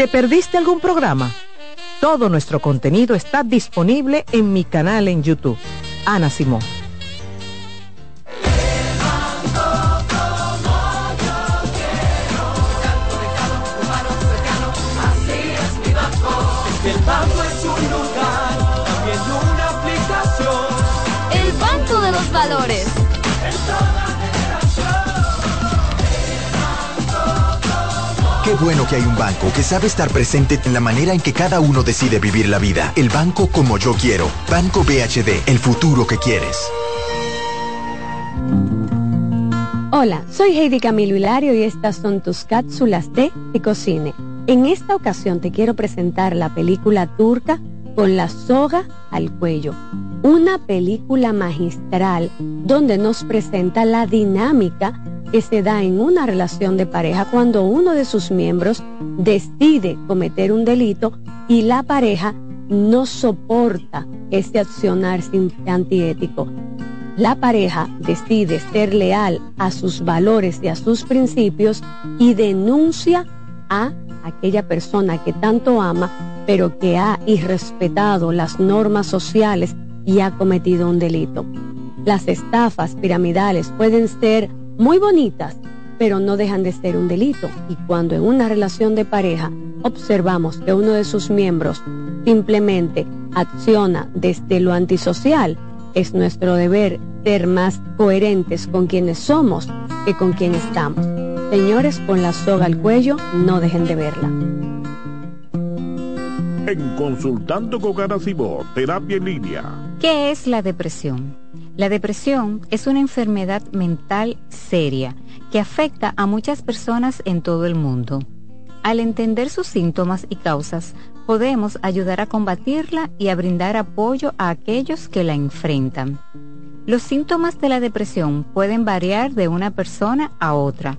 Speaker 8: ¿Te perdiste algún programa? Todo nuestro contenido está disponible en mi canal en YouTube. Ana Simón.
Speaker 29: El banco es un lugar, también una aplicación.
Speaker 30: El banco de los valores
Speaker 31: Qué bueno que hay un banco que sabe estar presente en la manera en que cada uno decide vivir la vida. El banco como yo quiero. Banco BHD, el futuro que quieres.
Speaker 13: Hola, soy Heidi Camilo Hilario y estas son tus cápsulas de Picocine. En esta ocasión te quiero presentar la película turca Con la soga al cuello. Una película magistral donde nos presenta la dinámica que se da en una relación de pareja cuando uno de sus miembros decide cometer un delito y la pareja no soporta ese accionar antiético. La pareja decide ser leal a sus valores y a sus principios y denuncia a aquella persona que tanto ama, pero que ha irrespetado las normas sociales y ha cometido un delito. Las estafas piramidales pueden ser muy bonitas, pero no dejan de ser un delito. Y cuando en una relación de pareja observamos que uno de sus miembros simplemente acciona desde lo antisocial, es nuestro deber ser más coherentes con quienes somos que con quien estamos. Señores, con la soga al cuello, no dejen de verla.
Speaker 14: En Consultando con Garacimo, Terapia en Línea.
Speaker 21: ¿Qué es la depresión? La depresión es una enfermedad mental seria que afecta a muchas personas en todo el mundo. Al entender sus síntomas y causas, podemos ayudar a combatirla y a brindar apoyo a aquellos que la enfrentan. Los síntomas de la depresión pueden variar de una persona a otra.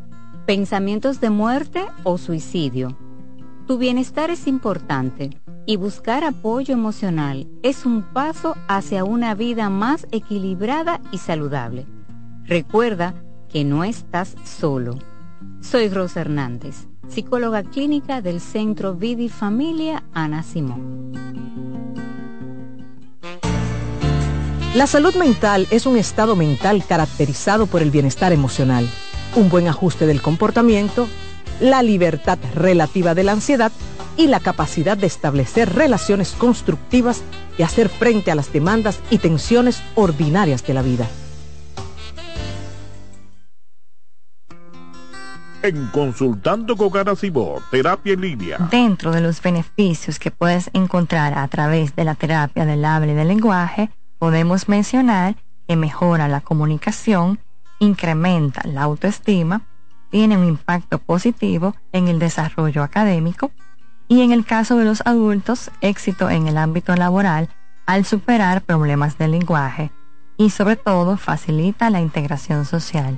Speaker 21: pensamientos de muerte o suicidio. Tu bienestar es importante y buscar apoyo emocional es un paso hacia una vida más equilibrada y saludable. Recuerda que no estás solo. Soy Rosa Hernández psicóloga clínica del Centro Vida y Familia Ana Simón.
Speaker 8: La salud mental es un estado mental caracterizado por el bienestar emocional, un buen ajuste del comportamiento, la libertad relativa de la ansiedad y la capacidad de establecer relaciones constructivas y hacer frente a las demandas y tensiones ordinarias de la vida.
Speaker 14: en Consultando con Garacimo, Terapia en Línea.
Speaker 21: Dentro de los beneficios que puedes encontrar a través de la terapia del habla y del lenguaje, podemos mencionar que mejora la comunicación, incrementa la autoestima, tiene un impacto positivo en el desarrollo académico y en el caso de los adultos, éxito en el ámbito laboral al superar problemas del lenguaje y sobre todo facilita la integración social.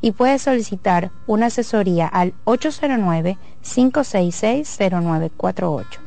Speaker 21: y puedes solicitar una asesoría al 809-566-0948.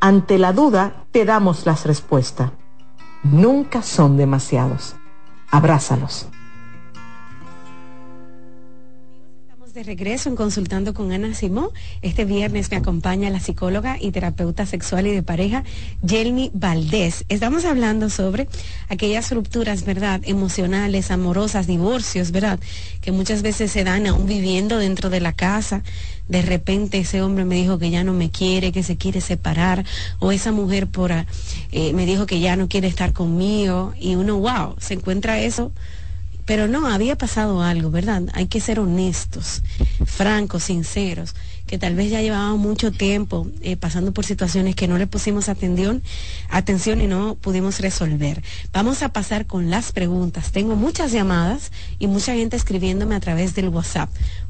Speaker 8: Ante la duda, te damos las respuestas. Nunca son demasiados. Abrázalos.
Speaker 5: de regreso en Consultando con Ana Simón. Este viernes me acompaña la psicóloga y terapeuta sexual y de pareja, Jelmy Valdés. Estamos hablando sobre aquellas rupturas, ¿verdad? Emocionales, amorosas, divorcios, ¿verdad? Que muchas veces se dan aún viviendo dentro de la casa. De repente ese hombre me dijo que ya no me quiere, que se quiere separar, o esa mujer por, eh, me dijo que ya no quiere estar conmigo, y uno, wow, se encuentra eso pero no, había pasado algo, ¿verdad? Hay que ser honestos, francos, sinceros, que tal vez ya llevábamos mucho tiempo eh, pasando por situaciones que no le pusimos atención, atención y no pudimos resolver. Vamos a pasar con las preguntas. Tengo muchas llamadas y mucha gente escribiéndome a través del WhatsApp.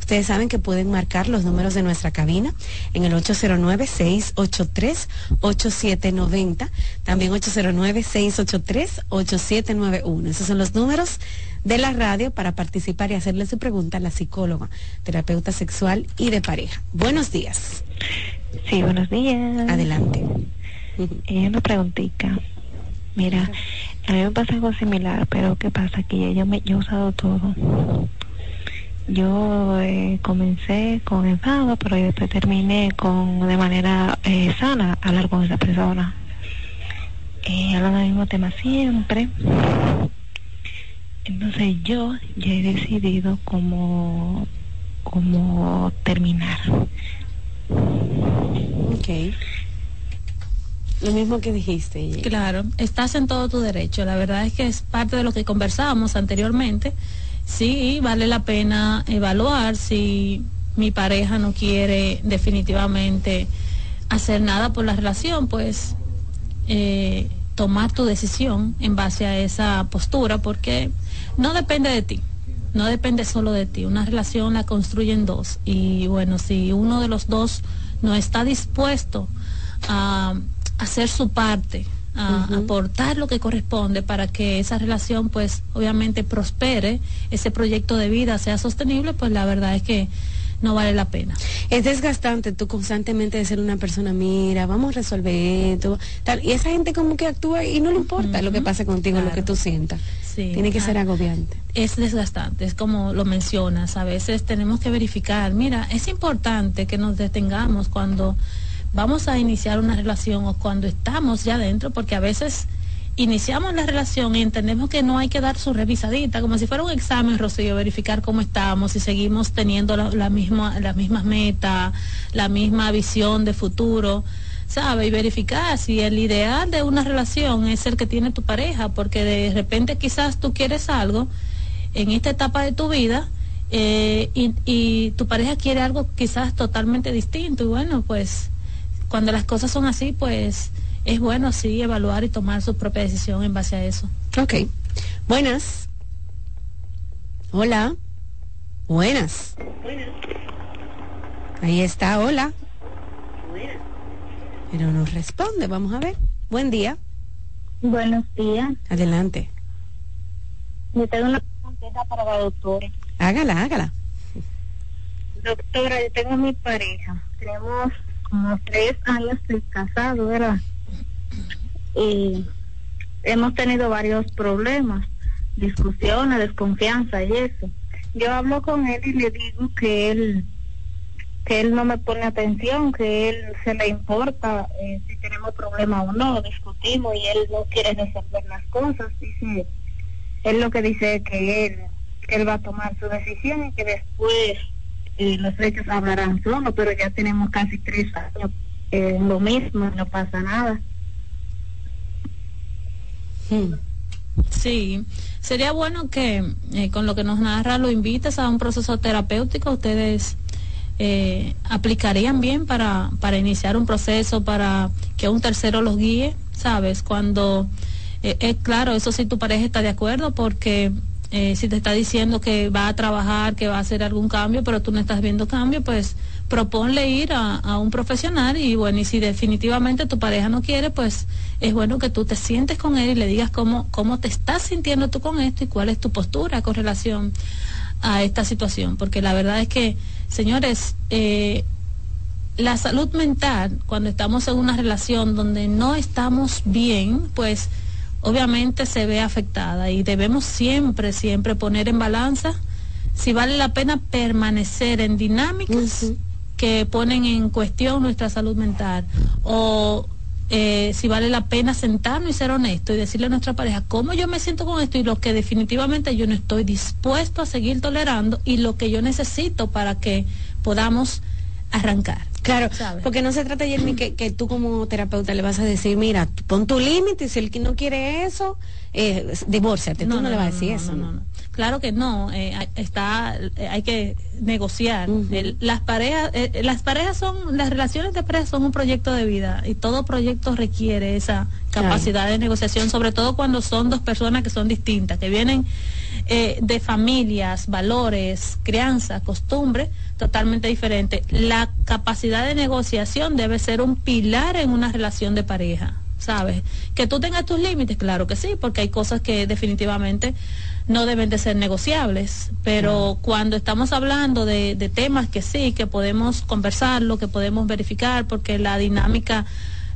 Speaker 5: Ustedes saben que pueden marcar los números de nuestra cabina en el 809-683-8790, también 809-683-8791. Esos son los números de la radio para participar y hacerle su pregunta a la psicóloga, terapeuta sexual y de pareja. Buenos días.
Speaker 32: Sí, buenos días.
Speaker 5: Adelante.
Speaker 32: Eh, una preguntita. Mira, a mí me pasa algo similar, pero ¿qué pasa? Que yo, me, yo he usado todo. Yo eh, comencé con enfado, pero después terminé con de manera eh, sana hablar con esa persona. Eh, hablando del mismo tema siempre. Entonces yo ya he decidido cómo, cómo terminar.
Speaker 5: Ok. Lo mismo que dijiste.
Speaker 27: Claro, estás en todo tu derecho. La verdad es que es parte de lo que conversábamos anteriormente. Sí, vale la pena evaluar si mi pareja no quiere definitivamente hacer nada por la relación, pues eh, tomar tu decisión en base a esa postura, porque no depende de ti, no depende solo de ti. Una relación la construyen dos. Y bueno, si uno de los dos no está dispuesto a hacer su parte, a aportar lo que corresponde para que esa relación pues obviamente prospere, ese proyecto de vida sea sostenible, pues la verdad es que no vale la pena.
Speaker 5: Es desgastante tú constantemente de ser una persona, mira, vamos a resolver esto, tal, y esa gente como que actúa y no le importa lo que pase contigo, lo que tú sientas. Tiene que ser agobiante.
Speaker 27: Es desgastante, es como lo mencionas, a veces tenemos que verificar, mira, es importante que nos detengamos cuando vamos a iniciar una relación o cuando estamos ya dentro, porque a veces iniciamos la relación y entendemos que no hay que dar su revisadita, como si fuera un examen, Rocío, verificar cómo estamos, si seguimos teniendo la, misma, las mismas metas, la misma visión de futuro, ¿sabe? Y verificar si el ideal de una relación es el que tiene tu pareja, porque de repente quizás tú quieres algo en esta etapa de tu vida eh, y, y tu pareja quiere algo quizás totalmente distinto. Y bueno, pues cuando las cosas son así, pues es bueno sí evaluar y tomar su propia decisión en base a eso.
Speaker 5: Ok. Buenas. Hola. Buenas. Buenas. Ahí está, hola. Buenas. Pero nos responde, vamos a ver. Buen día.
Speaker 32: Buenos días.
Speaker 5: Adelante.
Speaker 32: Yo tengo una pregunta para la doctora.
Speaker 5: Hágala, hágala.
Speaker 32: Doctora, yo tengo mi pareja. Tenemos como tres años de casado, ¿verdad? y hemos tenido varios problemas, discusiones, desconfianza y eso. Yo hablo con él y le digo que él que él no me pone atención, que él se le importa eh, si tenemos problemas o no, discutimos y él no quiere resolver las cosas, dice él lo que dice es que él, él va a tomar su decisión y que después eh, los hechos hablarán solo, pero ya tenemos casi tres años eh, lo mismo, no pasa nada.
Speaker 27: Hmm. Sí, sería bueno que eh, con lo que nos narra lo invites a un proceso terapéutico. Ustedes eh, aplicarían bien para, para iniciar un proceso, para que un tercero los guíe, ¿sabes? Cuando es eh, claro, eso si tu pareja está de acuerdo, porque si te está diciendo que va a trabajar, que va a hacer algún cambio, pero tú no estás viendo cambio, pues proponle ir a, un profesional y bueno, y si definitivamente tu pareja no quiere, pues es bueno que tú te sientes con él y le digas cómo, cómo te estás sintiendo tú con esto y cuál es tu postura con relación a esta situación. Porque la verdad es que, señores, eh, la salud mental, cuando estamos en una relación donde no estamos bien, pues obviamente se ve afectada y debemos siempre, siempre poner en balanza si vale la pena permanecer en dinámicas que ponen en cuestión nuestra salud mental o eh, si vale la pena sentarnos y ser honesto y decirle a nuestra pareja cómo yo me siento con esto y lo que definitivamente yo no estoy dispuesto a seguir tolerando y lo que yo necesito para que podamos arrancar.
Speaker 5: Claro, porque no se trata, Jeremy, que, que tú como terapeuta le vas a decir, mira, pon tu límite, si el que no quiere eso, eh, divórciate. No, tú no, le vas a decir eso. No,
Speaker 27: Claro que no, eh, está, eh, hay que negociar. las parejas, eh, las parejas son, las relaciones de pareja son un proyecto de vida y todo proyecto requiere esa capacidad de negociación, sobre todo cuando son dos personas que son distintas, que vienen de familias, valores, crianza, costumbre totalmente diferentes. La capacidad de negociación debe ser un pilar en una relación de pareja. ¿Sabes? Que tú tengas tus límites, claro que sí, porque hay cosas que definitivamente no deben de ser negociables, pero cuando estamos hablando de, temas que sí, que podemos conversarlo, que podemos verificar, porque la dinámica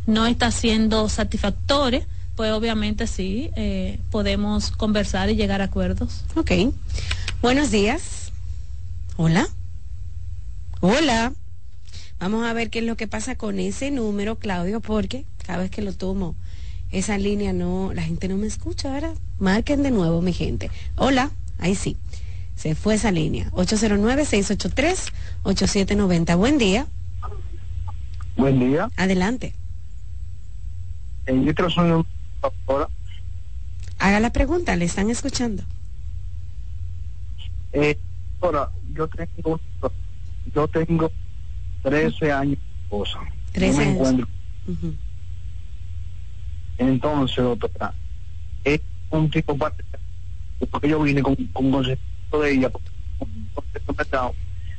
Speaker 27: no está siendo satisfactoria, pues obviamente sí, eh, podemos conversar y llegar a acuerdos.
Speaker 5: Ok. Buenos días. Hola. Hola. Vamos a ver qué es lo que pasa con ese número, Claudio, porque cada vez que lo tomo esa línea no, la gente no me escucha, ¿verdad? Marquen de nuevo, mi gente. Hola, ahí sí. Se fue esa línea. 809-683-8790. Buen día.
Speaker 33: Buen día.
Speaker 5: Adelante.
Speaker 33: Eh, yo quiero
Speaker 5: Haga la pregunta, le están escuchando.
Speaker 33: Eh, ahora, yo tengo, yo tengo 13 años de esposa.
Speaker 5: 13 años.
Speaker 33: Entonces, doctora, es un tipo parte, porque yo vine con, con consejo de ella, porque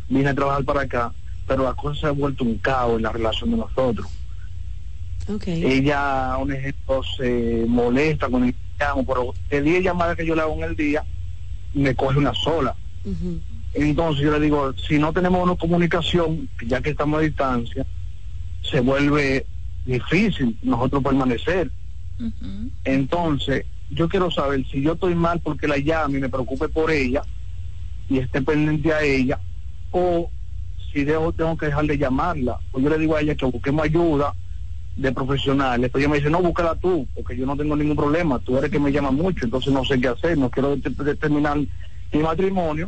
Speaker 33: vine a trabajar para acá, pero la cosa se ha vuelto un caos en la relación de nosotros.
Speaker 5: Okay.
Speaker 33: Ella, un ejemplo, se molesta con el llamo, pero de 10 llamadas que yo le hago en el día, me coge una sola. Entonces yo le digo, si no tenemos una comunicación, ya que estamos a distancia, se vuelve difícil nosotros permanecer. Entonces, yo quiero saber si yo estoy mal porque la llame y me preocupe por ella y esté pendiente a ella, o si tengo que dejar de llamarla. O yo le digo a ella que busquemos ayuda de profesionales. Pero ella me dice, no, búscala tú, porque yo no tengo ningún problema. Tú eres que me llama mucho, entonces no sé qué hacer. No quiero terminar mi matrimonio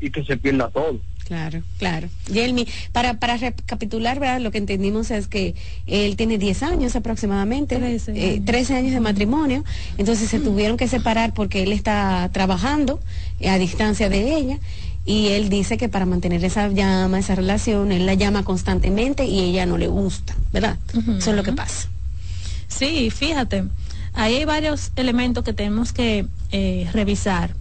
Speaker 33: y que se pierda todo.
Speaker 5: Claro, claro. Yelmi, para, para recapitular, ¿verdad? lo que entendimos es que él tiene 10 años aproximadamente, 13 eh, años. de matrimonio, entonces se tuvieron que separar porque él está trabajando a distancia de ella y él dice que para mantener esa llama, esa relación, él la llama constantemente y ella no le gusta, ¿verdad? Eso es lo que pasa.
Speaker 27: Sí, fíjate, ahí hay varios elementos que tenemos que eh, revisar.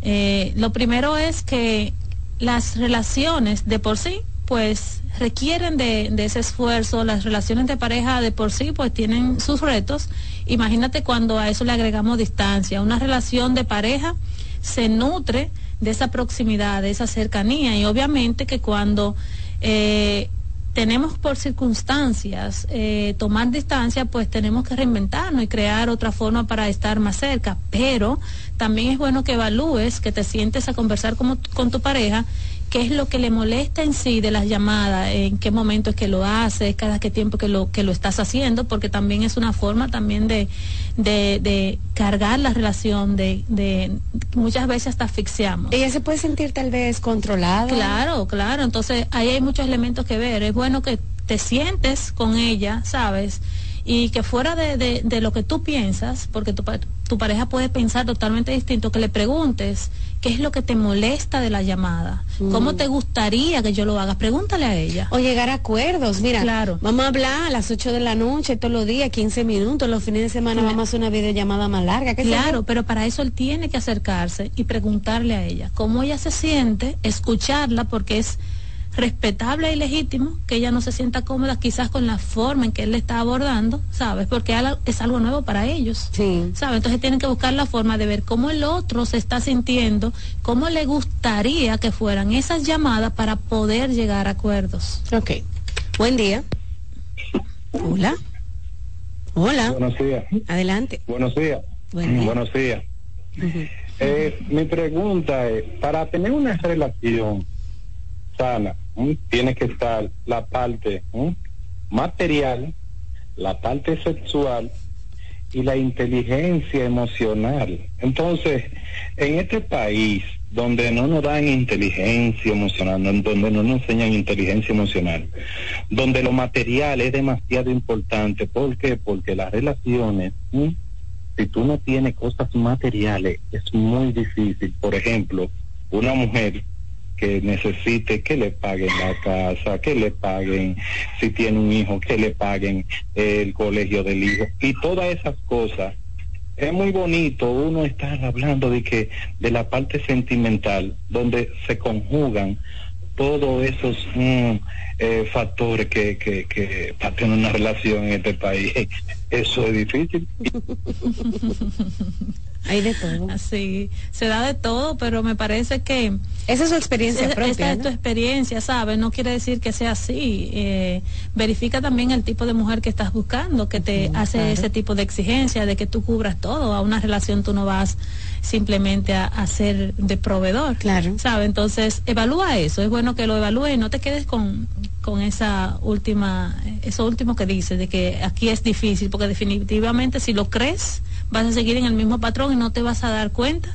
Speaker 27: Eh, lo primero es que las relaciones de por sí, pues requieren de, ese esfuerzo, las relaciones de pareja de por sí, pues tienen sus retos. Imagínate cuando a eso le agregamos distancia. Una relación de pareja se nutre de esa proximidad, de esa cercanía y obviamente que cuando eh, tenemos por circunstancias eh, tomar distancia, pues tenemos que reinventarnos y crear otra forma para estar más cerca. Pero también es bueno que evalúes, que te sientes a conversar con, con tu pareja qué es lo que le molesta en sí de las llamadas, en qué momento es que lo hace, cada qué tiempo que lo, que lo estás haciendo, porque también es una forma también de, de, cargar la relación, de, de muchas veces hasta asfixiamos.
Speaker 5: Ella se puede sentir tal vez controlada.
Speaker 27: Claro, claro, entonces ahí hay muchos elementos que ver. Es bueno que te sientes con ella, ¿sabes? Y que fuera de, de, lo que tú piensas, porque tu, tu, pareja puede pensar totalmente distinto, que le preguntes qué es lo que te molesta de la llamada, cómo mm. te gustaría que yo lo haga, pregúntale a ella.
Speaker 5: O llegar a acuerdos, mira, claro. vamos a hablar a las 8 de la noche, todos los días, 15 minutos, los fines de semana vamos a hacer una videollamada más larga.
Speaker 27: Claro, pero para eso él tiene que acercarse y preguntarle a ella cómo ella se siente, escucharla, porque es respetable y legítimo que ella no se sienta cómoda quizás con la forma en que él le está abordando, ¿sabes? Porque es algo nuevo para ellos, sí. ¿sabes? Entonces tienen que buscar la forma de ver cómo el otro se está sintiendo, cómo le gustaría que fueran esas llamadas para poder llegar a acuerdos.
Speaker 5: Ok. Buen día. Hola. Hola.
Speaker 34: Buenos días.
Speaker 5: Adelante.
Speaker 34: Buenos días. Buenos días. Eh, mi pregunta es, para tener una relación sana, tiene que estar la parte material, la parte sexual y la inteligencia emocional. Entonces, en este país donde no nos dan inteligencia emocional, donde no nos enseñan inteligencia emocional, donde lo material es demasiado importante, ¿por qué? Porque las relaciones, si tú no tienes cosas materiales, es muy difícil. Por ejemplo, una mujer que necesite que le paguen la casa, que le paguen, si tiene un hijo, que le paguen el colegio del hijo y todas esas cosas. Es muy bonito uno estar hablando de que de la parte sentimental, donde se conjugan todos esos mm, eh, factores que, que, que para tener una relación en este país. Eso es difícil.
Speaker 5: Hay de todo.
Speaker 27: Así, se da de todo, pero me parece que...
Speaker 5: Esa es su experiencia propia.
Speaker 27: Esta es tu experiencia, ¿sabes? No quiere decir que sea así. Eh, verifica también el tipo de mujer que estás buscando, que te hace ese tipo de exigencia de que tú cubras todo. A una relación tú no vas simplemente a, ser de proveedor. Claro. ¿Sabes? Entonces, evalúa eso. Es bueno que lo evalúes no te quedes con, con esa última, eso último que dices, de que aquí es difícil, porque definitivamente si lo crees, vas a seguir en el mismo patrón y no te vas a dar cuenta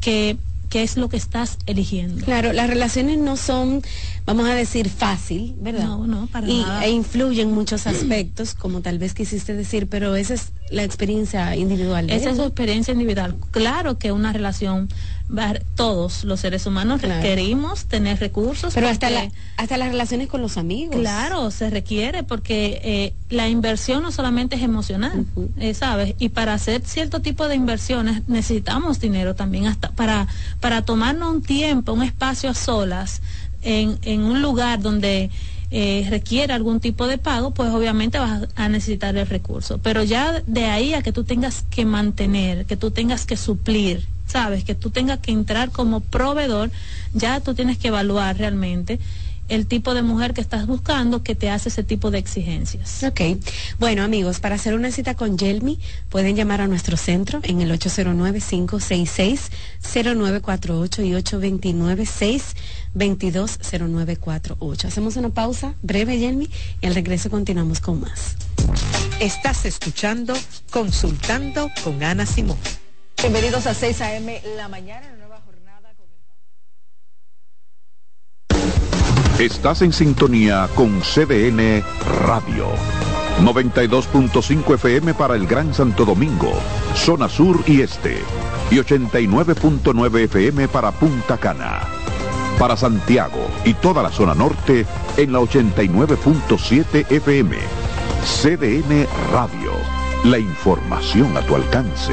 Speaker 27: que qué es lo que estás eligiendo.
Speaker 5: Claro, las relaciones no son, vamos a decir, fácil, ¿verdad?
Speaker 27: No, no, para
Speaker 5: y,
Speaker 27: nada.
Speaker 5: E influyen muchos aspectos, como tal vez quisiste decir, pero esa es la experiencia individual.
Speaker 27: esa es su experiencia individual. Claro que una relación todos los seres humanos requerimos tener recursos.
Speaker 5: Pero hasta, hasta las relaciones con los amigos.
Speaker 27: Claro, se requiere porque eh, la inversión no solamente es emocional, eh, ¿sabes? Y para hacer cierto tipo de inversiones necesitamos dinero también, hasta para, para tomarnos un tiempo, un espacio a solas, en, en un lugar donde eh, requiere algún tipo de pago, pues obviamente vas a necesitar el recurso. Pero ya de ahí a que tú tengas que mantener, que tú tengas que suplir sabes, que tú tengas que entrar como proveedor, ya tú tienes que evaluar realmente el tipo de mujer que estás buscando que te hace ese tipo de exigencias.
Speaker 5: Ok. Bueno, amigos, para hacer una cita con Yelmi, pueden llamar a nuestro centro en el 809-566-0948 y 829-622-0948. Hacemos una pausa breve, Yelmi, y al regreso continuamos con más.
Speaker 35: Estás escuchando Consultando con Ana Simón.
Speaker 8: Bienvenidos a 6 a.m. la mañana, una nueva jornada con
Speaker 3: el... Estás en sintonía con CDN Radio. 92.5 FM para el Gran Santo Domingo, zona sur y este. Y 89.9 FM para Punta Cana. Para Santiago y toda la zona norte en la 89.7 FM. CDN Radio. La información a tu alcance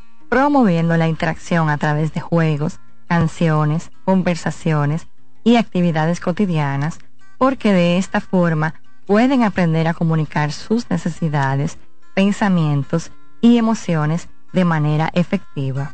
Speaker 36: promoviendo la interacción a través de juegos, canciones, conversaciones y actividades cotidianas, porque de esta forma pueden aprender a comunicar sus necesidades, pensamientos y emociones de manera efectiva.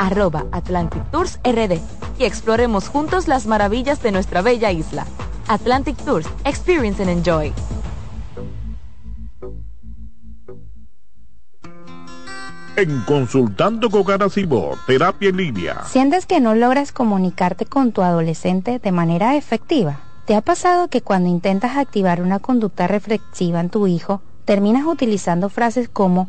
Speaker 37: arroba Atlantic Tours RD y exploremos juntos las maravillas de nuestra bella isla. Atlantic Tours, Experience and Enjoy.
Speaker 14: En Consultando con Garacimo, Terapia en Línea.
Speaker 12: ¿Sientes que no logras comunicarte con tu adolescente de manera efectiva? ¿Te ha pasado que cuando intentas activar una conducta reflexiva en tu hijo, terminas utilizando frases como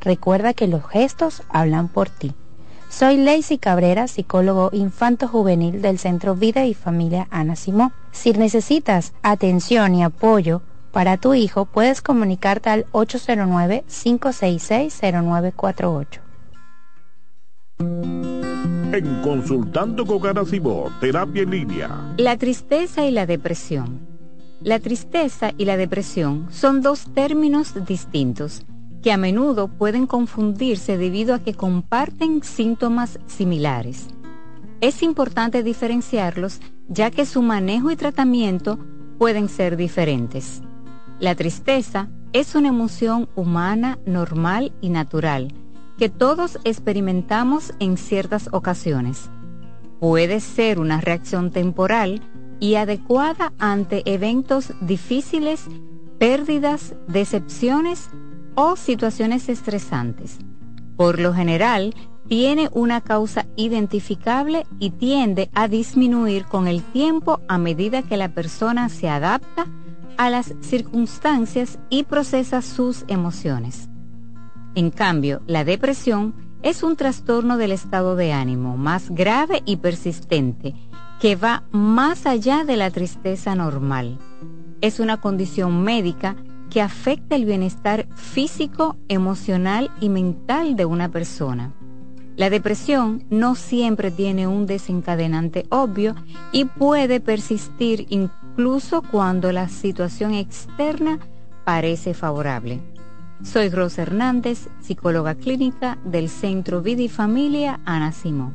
Speaker 12: Recuerda que los gestos hablan por ti. Soy Lacey Cabrera, psicólogo infanto-juvenil del Centro Vida y Familia Ana Simó. Si necesitas atención y apoyo para tu hijo, puedes comunicarte al 809-566-0948.
Speaker 14: En Consultando con Garacimo, Terapia en Línea.
Speaker 21: La tristeza y la depresión. La tristeza y la depresión son dos términos distintos que a menudo pueden confundirse debido a que comparten síntomas similares. Es importante diferenciarlos ya que su manejo y tratamiento pueden ser diferentes. La tristeza es una emoción humana normal y natural que todos experimentamos en ciertas ocasiones. Puede ser una reacción temporal y adecuada ante eventos difíciles, pérdidas, decepciones o situaciones estresantes. Por lo general, tiene una causa identificable y tiende a disminuir con el tiempo a medida que la persona se adapta a las circunstancias y procesa sus emociones. En cambio, la depresión es un trastorno del estado de ánimo más grave y persistente que va más allá de la tristeza normal. Es una condición médica que afecta el bienestar físico, emocional y mental de una persona. La depresión no siempre tiene un desencadenante obvio y puede persistir incluso cuando la situación externa parece favorable. Soy Rosa Hernández, psicóloga clínica del Centro Vida y Familia Ana Simón.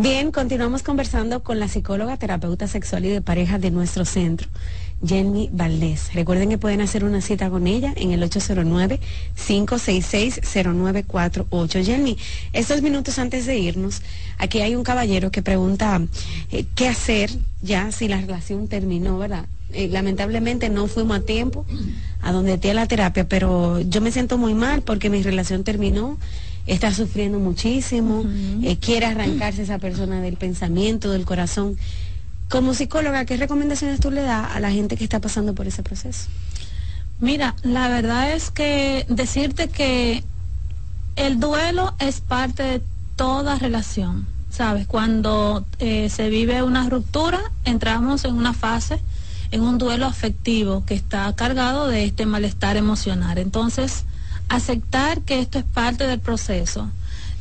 Speaker 5: Bien, continuamos conversando con la psicóloga, terapeuta sexual y de pareja de nuestro centro, Jenny Valdés. Recuerden que pueden hacer una cita con ella en el 809-566-0948. Jenny, estos minutos antes de irnos, aquí hay un caballero que pregunta eh, qué hacer ya si la relación terminó, ¿verdad? Eh, lamentablemente no fuimos a tiempo a donde tiene la terapia, pero yo me siento muy mal porque mi relación terminó está sufriendo muchísimo, eh, quiere arrancarse esa persona del pensamiento, del corazón. Como psicóloga, ¿qué recomendaciones tú le das a la gente que está pasando por ese proceso?
Speaker 27: Mira, la verdad es que decirte que el duelo es parte de toda relación, ¿sabes? Cuando eh, se vive una ruptura, entramos en una fase, en un duelo afectivo que está cargado de este malestar emocional. Entonces, aceptar que esto es parte del proceso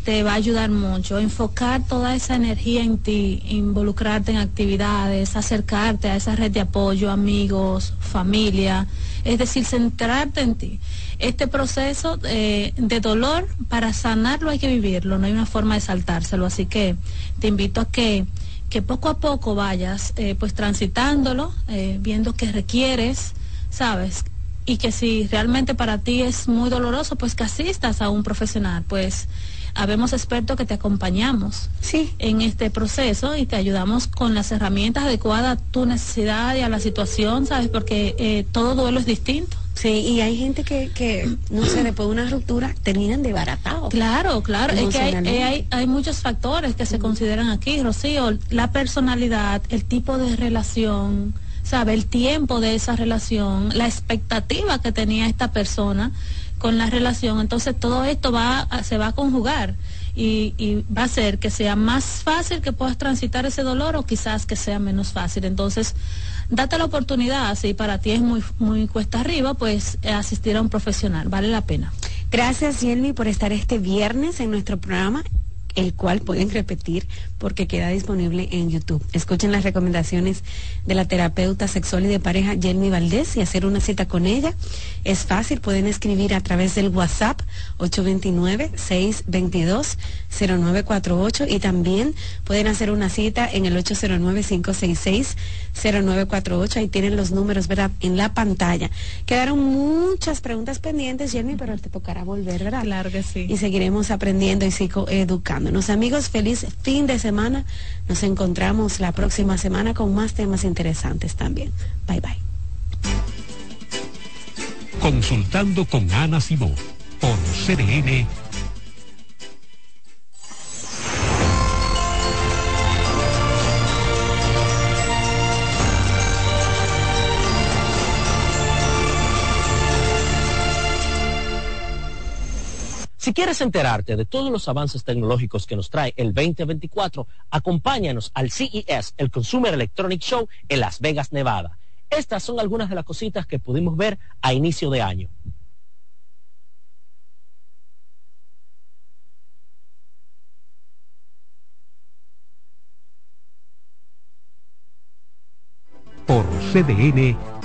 Speaker 27: te va a ayudar mucho. Enfocar toda esa energía en ti, involucrarte en actividades, acercarte a esa red de apoyo, amigos, familia, es decir, centrarte en ti. Este proceso eh, de dolor, para sanarlo hay que vivirlo, no hay una forma de saltárselo, así que te invito a que, que poco a poco vayas eh, pues transitándolo, eh, viendo qué requieres, sabes, y que si realmente para ti es muy doloroso, pues que asistas a un profesional, pues habemos expertos que te acompañamos
Speaker 5: sí.
Speaker 27: en este proceso y te ayudamos con las herramientas adecuadas a tu necesidad y a la situación, ¿sabes? Porque eh, todo duelo es distinto.
Speaker 5: Sí, y hay gente que, que no sé, después de una ruptura terminan desbaratados.
Speaker 27: Claro, claro, es que hay, eh, hay, hay, muchos factores que se consideran aquí, Rocío, la personalidad, el tipo de relación, sabe el tiempo de esa relación, la expectativa que tenía esta persona con la relación. Entonces todo esto va se va a conjugar y, va a hacer que sea más fácil que puedas transitar ese dolor o quizás que sea menos fácil. Entonces, date la oportunidad, si para ti es muy, muy cuesta arriba, pues asistir a un profesional, vale la pena.
Speaker 5: Gracias, Yelmi, por estar este viernes en nuestro programa el cual pueden repetir porque queda disponible en YouTube. Escuchen las recomendaciones de la terapeuta sexual y de pareja Jenny Valdés y hacer una cita con ella. Es fácil, pueden escribir a través del WhatsApp 829-622-0948 y también pueden hacer una cita en el 809-566-0948. Ahí tienen los números, ¿verdad? En la pantalla. Quedaron muchas preguntas pendientes, Jenny, pero te tocará volver, ¿verdad?
Speaker 27: Claro que sí.
Speaker 5: Y seguiremos aprendiendo y psicoeducando. Los amigos, feliz fin de semana. Nos encontramos la próxima semana con más temas interesantes también. Bye bye.
Speaker 25: Consultando con Ana Simón por CDN
Speaker 38: Si quieres enterarte de todos los avances tecnológicos que nos trae el 2024, acompáñanos al CES, el Consumer Electronic Show, en Las Vegas, Nevada. Estas son algunas de las cositas que pudimos ver a inicio de año.
Speaker 25: Por CDN.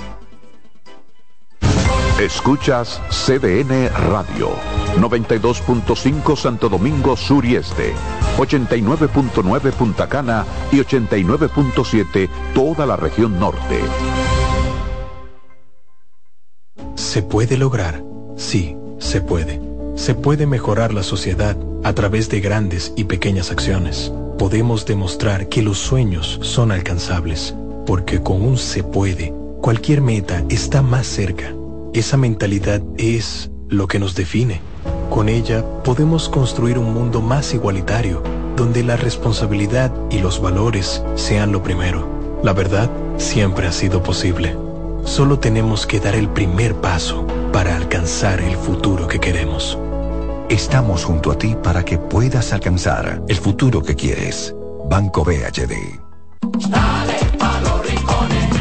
Speaker 3: Escuchas CDN Radio. 92.5 Santo Domingo Sur y Este, 89.9 Punta Cana y 89.7 toda la región norte.
Speaker 39: ¿Se puede lograr? Sí, se puede. Se puede mejorar la sociedad a través de grandes y pequeñas acciones. Podemos demostrar que los sueños son alcanzables, porque con un se puede, cualquier meta está más cerca. Esa mentalidad es lo que nos define. Con ella podemos construir un mundo más igualitario, donde la responsabilidad y los valores sean lo primero. La verdad siempre ha sido posible. Solo tenemos que dar el primer paso para alcanzar el futuro que queremos.
Speaker 40: Estamos junto a ti para que puedas alcanzar el futuro que quieres. Banco BHD.
Speaker 29: Dale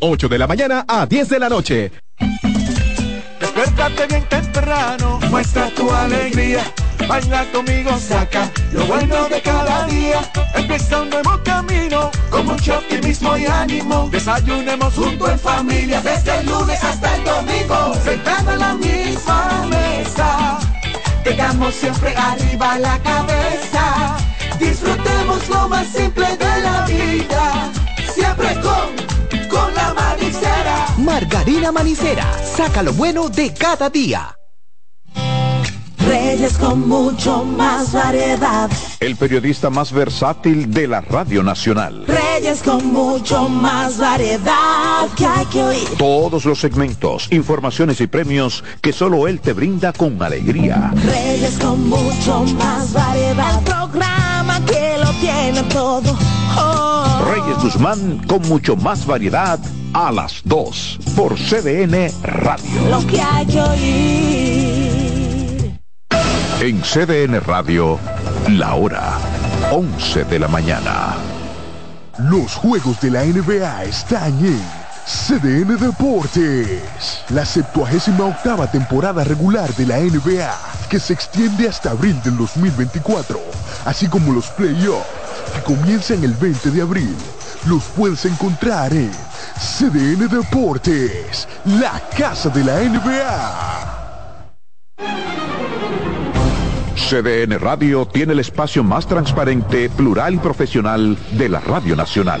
Speaker 1: 8 de la mañana a 10 de la noche.
Speaker 2: Despiértate bien temprano, muestra tu alegría. Baila conmigo, saca lo bueno de cada día. Empieza un nuevo camino, con mucho optimismo y ánimo. Desayunemos junto en familia, desde el lunes hasta el domingo. Sentado en la misma mesa, tengamos siempre arriba la cabeza. Disfrutemos lo más simple de la vida, siempre con.
Speaker 1: Margarina Manicera, saca lo bueno de cada día.
Speaker 29: Reyes con mucho más variedad.
Speaker 3: El periodista más versátil de la Radio Nacional.
Speaker 29: Reyes con mucho más variedad que hay que oír.
Speaker 3: Todos los segmentos, informaciones y premios que solo él te brinda con alegría.
Speaker 29: Reyes con mucho más variedad. El programa que lo tiene todo.
Speaker 3: Reyes Guzmán con mucho más variedad a las 2 por CDN Radio.
Speaker 29: Lo que hay que oír.
Speaker 3: En CDN Radio, la hora 11 de la mañana.
Speaker 41: Los juegos de la NBA están en CDN Deportes. La 78 octava temporada regular de la NBA, que se extiende hasta abril del 2024, así como los playoffs, que comienzan el 20 de abril. Los puedes encontrar en CDN Deportes, la casa de la NBA.
Speaker 3: CDN Radio tiene el espacio más transparente, plural y profesional de la Radio Nacional.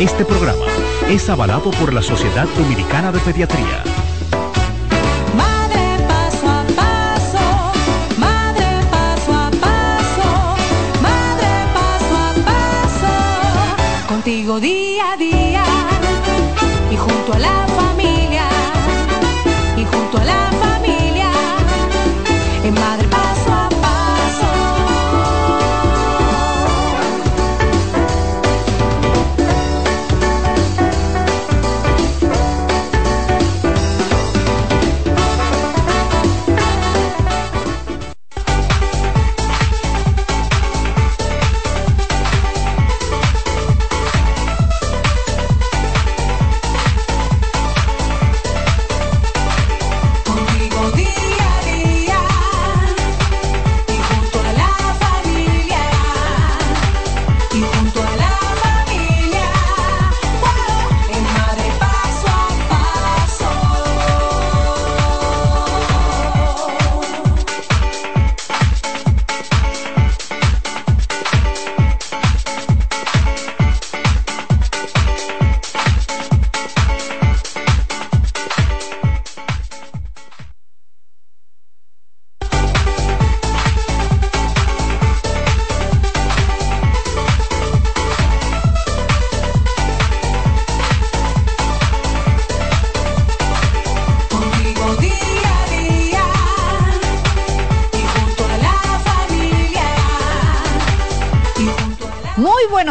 Speaker 42: Este programa es avalado por la Sociedad Dominicana de Pediatría.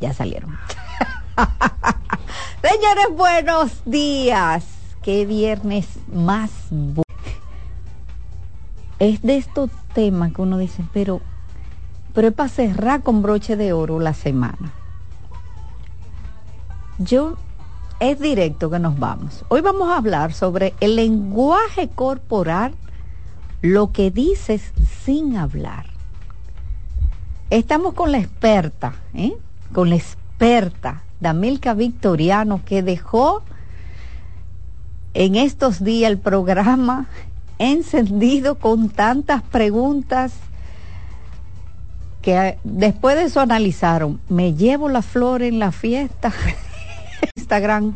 Speaker 43: ya salieron. Señores, buenos días. Qué viernes más bueno. Es de estos temas que uno dice, pero, pero es para cerrar con broche de oro la semana. Yo, es directo que nos vamos. Hoy vamos a hablar sobre el lenguaje corporal, lo que dices sin hablar. Estamos con la experta, ¿eh? Con la experta Damilka Victoriano, que dejó en estos días el programa encendido con tantas preguntas que eh, después de eso analizaron, me llevo la flor en la fiesta, Instagram